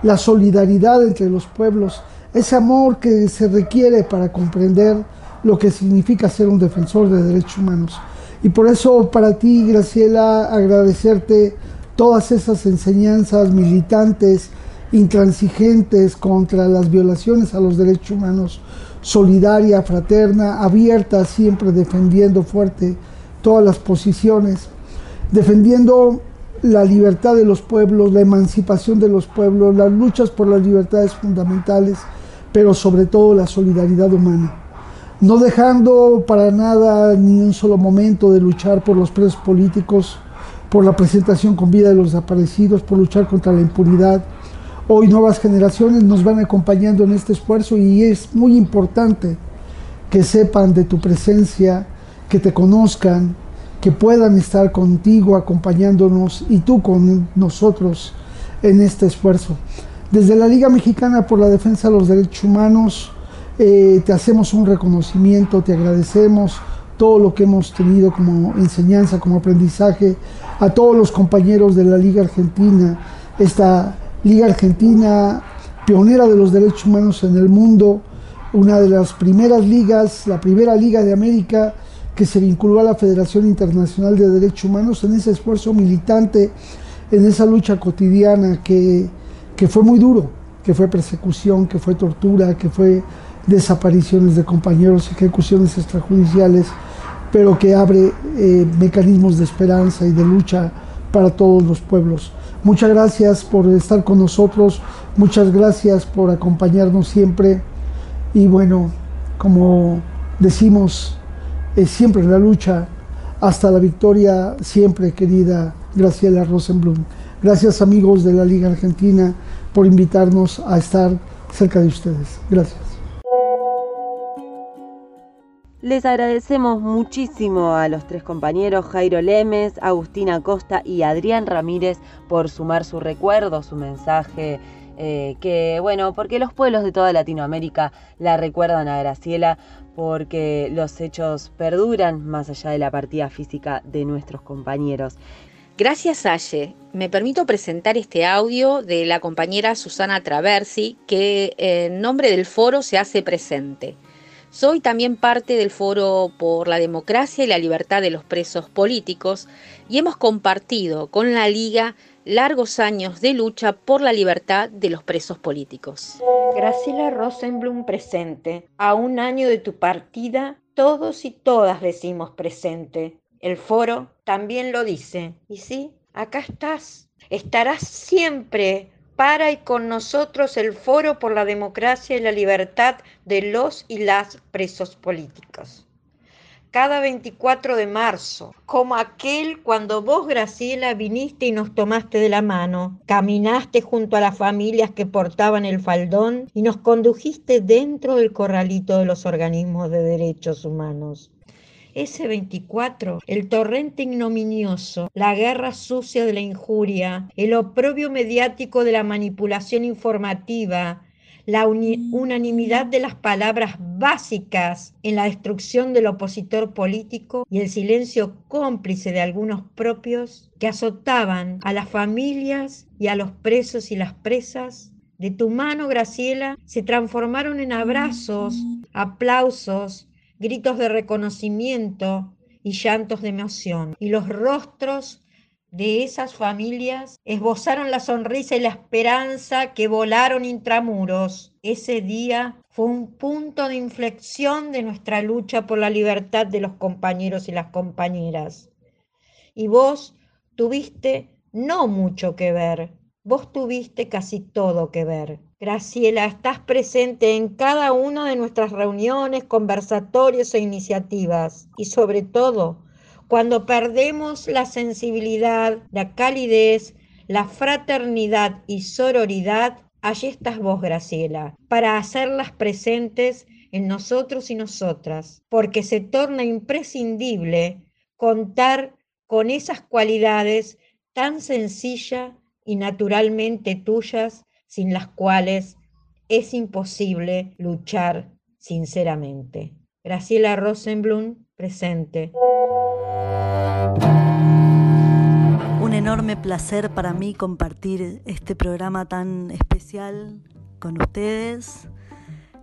la solidaridad entre los pueblos, ese amor que se requiere para comprender lo que significa ser un defensor de derechos humanos. Y por eso para ti, Graciela, agradecerte todas esas enseñanzas militantes, intransigentes contra las violaciones a los derechos humanos, solidaria, fraterna, abierta, siempre defendiendo fuerte todas las posiciones, defendiendo la libertad de los pueblos, la emancipación de los pueblos, las luchas por las libertades fundamentales, pero sobre todo la solidaridad humana. No dejando para nada ni un solo momento de luchar por los presos políticos, por la presentación con vida de los desaparecidos, por luchar contra la impunidad. Hoy nuevas generaciones nos van acompañando en este esfuerzo y es muy importante que sepan de tu presencia, que te conozcan, que puedan estar contigo acompañándonos y tú con nosotros en este esfuerzo. Desde la Liga Mexicana por la Defensa de los Derechos Humanos eh, te hacemos un reconocimiento, te agradecemos todo lo que hemos tenido como enseñanza, como aprendizaje, a todos los compañeros de la Liga Argentina, esta Liga Argentina pionera de los derechos humanos en el mundo, una de las primeras ligas, la primera liga de América que se vinculó a la Federación Internacional de Derechos Humanos en ese esfuerzo militante, en esa lucha cotidiana que, fue muy duro, que fue persecución, que fue tortura, que fue desapariciones de compañeros, ejecuciones extrajudiciales, pero que abre eh, mecanismos de esperanza y de lucha para todos los pueblos. Muchas gracias por estar con nosotros, muchas gracias por acompañarnos siempre y bueno, como decimos, es siempre la lucha hasta la victoria, siempre querida Graciela Rosenblum. Gracias amigos de la Liga Argentina por invitarnos a estar cerca de ustedes. Gracias. Les agradecemos muchísimo a los tres compañeros Jairo Lemes, Agustina Costa y Adrián Ramírez por sumar su recuerdo, su mensaje eh, que bueno, porque los pueblos de toda Latinoamérica la recuerdan a Graciela, porque los hechos perduran más allá de la partida física de nuestros compañeros. Gracias, Aye. Me permito presentar este audio de la compañera Susana Traversi, que en nombre del foro se hace presente. Soy también parte del Foro por la Democracia y la Libertad de los Presos Políticos y hemos compartido con la Liga largos años de lucha por la libertad de los presos políticos. Graciela Rosenblum presente. A un año de tu partida, todos y todas decimos presente. El foro también lo dice. Y sí, acá estás. Estarás siempre para y con nosotros el Foro por la Democracia y la Libertad de los y las presos políticos. Cada 24 de marzo, como aquel cuando vos, Graciela, viniste y nos tomaste de la mano, caminaste junto a las familias que portaban el faldón y nos condujiste dentro del corralito de los organismos de derechos humanos. Ese 24, el torrente ignominioso, la guerra sucia de la injuria, el oprobio mediático de la manipulación informativa, la unanimidad de las palabras básicas en la destrucción del opositor político y el silencio cómplice de algunos propios que azotaban a las familias y a los presos y las presas, de tu mano, Graciela, se transformaron en abrazos, aplausos, gritos de reconocimiento y llantos de emoción. Y los rostros de esas familias esbozaron la sonrisa y la esperanza que volaron intramuros. Ese día fue un punto de inflexión de nuestra lucha por la libertad de los compañeros y las compañeras. Y vos tuviste no mucho que ver, vos tuviste casi todo que ver. Graciela, estás presente en cada una de nuestras reuniones, conversatorios e iniciativas. Y sobre todo, cuando perdemos la sensibilidad, la calidez, la fraternidad y sororidad, allí estás vos, Graciela, para hacerlas presentes en nosotros y nosotras, porque se torna imprescindible contar con esas cualidades tan sencillas y naturalmente tuyas sin las cuales es imposible luchar sinceramente. Graciela Rosenblum, presente. Enorme placer para mí compartir este programa tan especial con ustedes,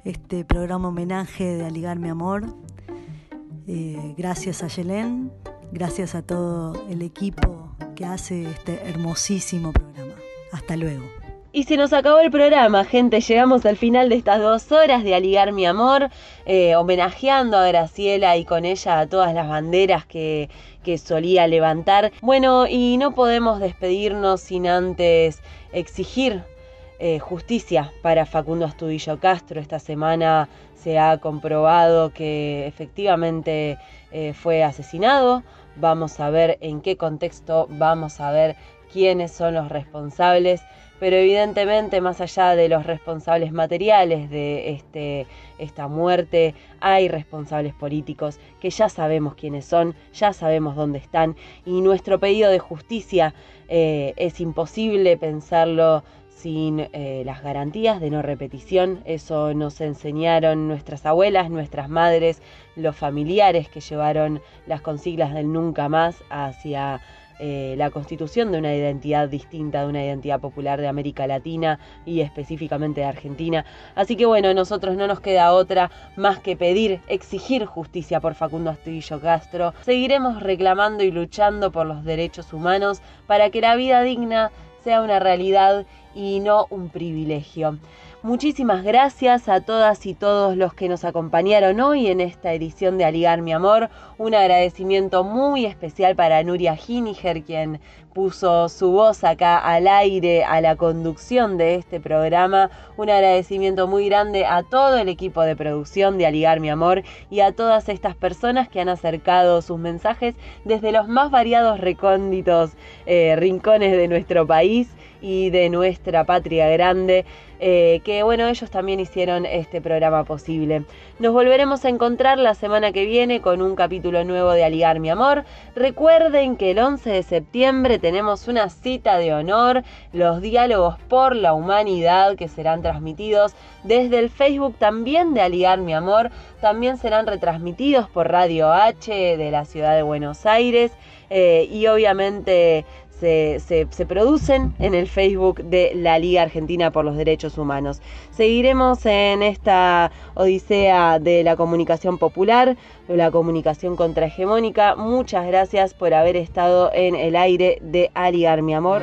este programa homenaje de Aligar mi amor. Eh, gracias a Yelén, gracias a todo el equipo que hace este hermosísimo programa. Hasta luego. Y se nos acabó el programa, gente. Llegamos al final de estas dos horas de Aligar mi amor, eh, homenajeando a Graciela y con ella a todas las banderas que, que solía levantar. Bueno, y no podemos despedirnos sin antes exigir eh, justicia para Facundo Astudillo Castro. Esta semana se ha comprobado que efectivamente eh, fue asesinado. Vamos a ver en qué contexto, vamos a ver quiénes son los responsables pero evidentemente más allá de los responsables materiales de este, esta muerte, hay responsables políticos que ya sabemos quiénes son, ya sabemos dónde están y nuestro pedido de justicia eh, es imposible pensarlo sin eh, las garantías de no repetición. Eso nos enseñaron nuestras abuelas, nuestras madres, los familiares que llevaron las consiglas del nunca más hacia eh, la constitución de una identidad distinta, de una identidad popular de América Latina y específicamente de Argentina. Así que bueno, nosotros no nos queda otra más que pedir, exigir justicia por Facundo Astudillo Castro. Seguiremos reclamando y luchando por los derechos humanos para que la vida digna sea una realidad y no un privilegio. Muchísimas gracias a todas y todos los que nos acompañaron hoy en esta edición de Aligar mi amor. Un agradecimiento muy especial para Nuria Hiniger, quien puso su voz acá al aire a la conducción de este programa. Un agradecimiento muy grande a todo el equipo de producción de Aligar mi amor y a todas estas personas que han acercado sus mensajes desde los más variados recónditos eh, rincones de nuestro país y de nuestra patria grande, eh, que bueno, ellos también hicieron este programa posible. Nos volveremos a encontrar la semana que viene con un capítulo nuevo de Aligar mi amor. Recuerden que el 11 de septiembre tenemos una cita de honor, los diálogos por la humanidad que serán transmitidos desde el Facebook también de Aligar Mi Amor, también serán retransmitidos por Radio H de la ciudad de Buenos Aires eh, y obviamente se, se, producen en el Facebook de la Liga Argentina por los Derechos Humanos. Seguiremos en esta odisea de la comunicación popular, de la comunicación contrahegemónica. Muchas gracias por haber estado en el aire de Aligar, mi amor.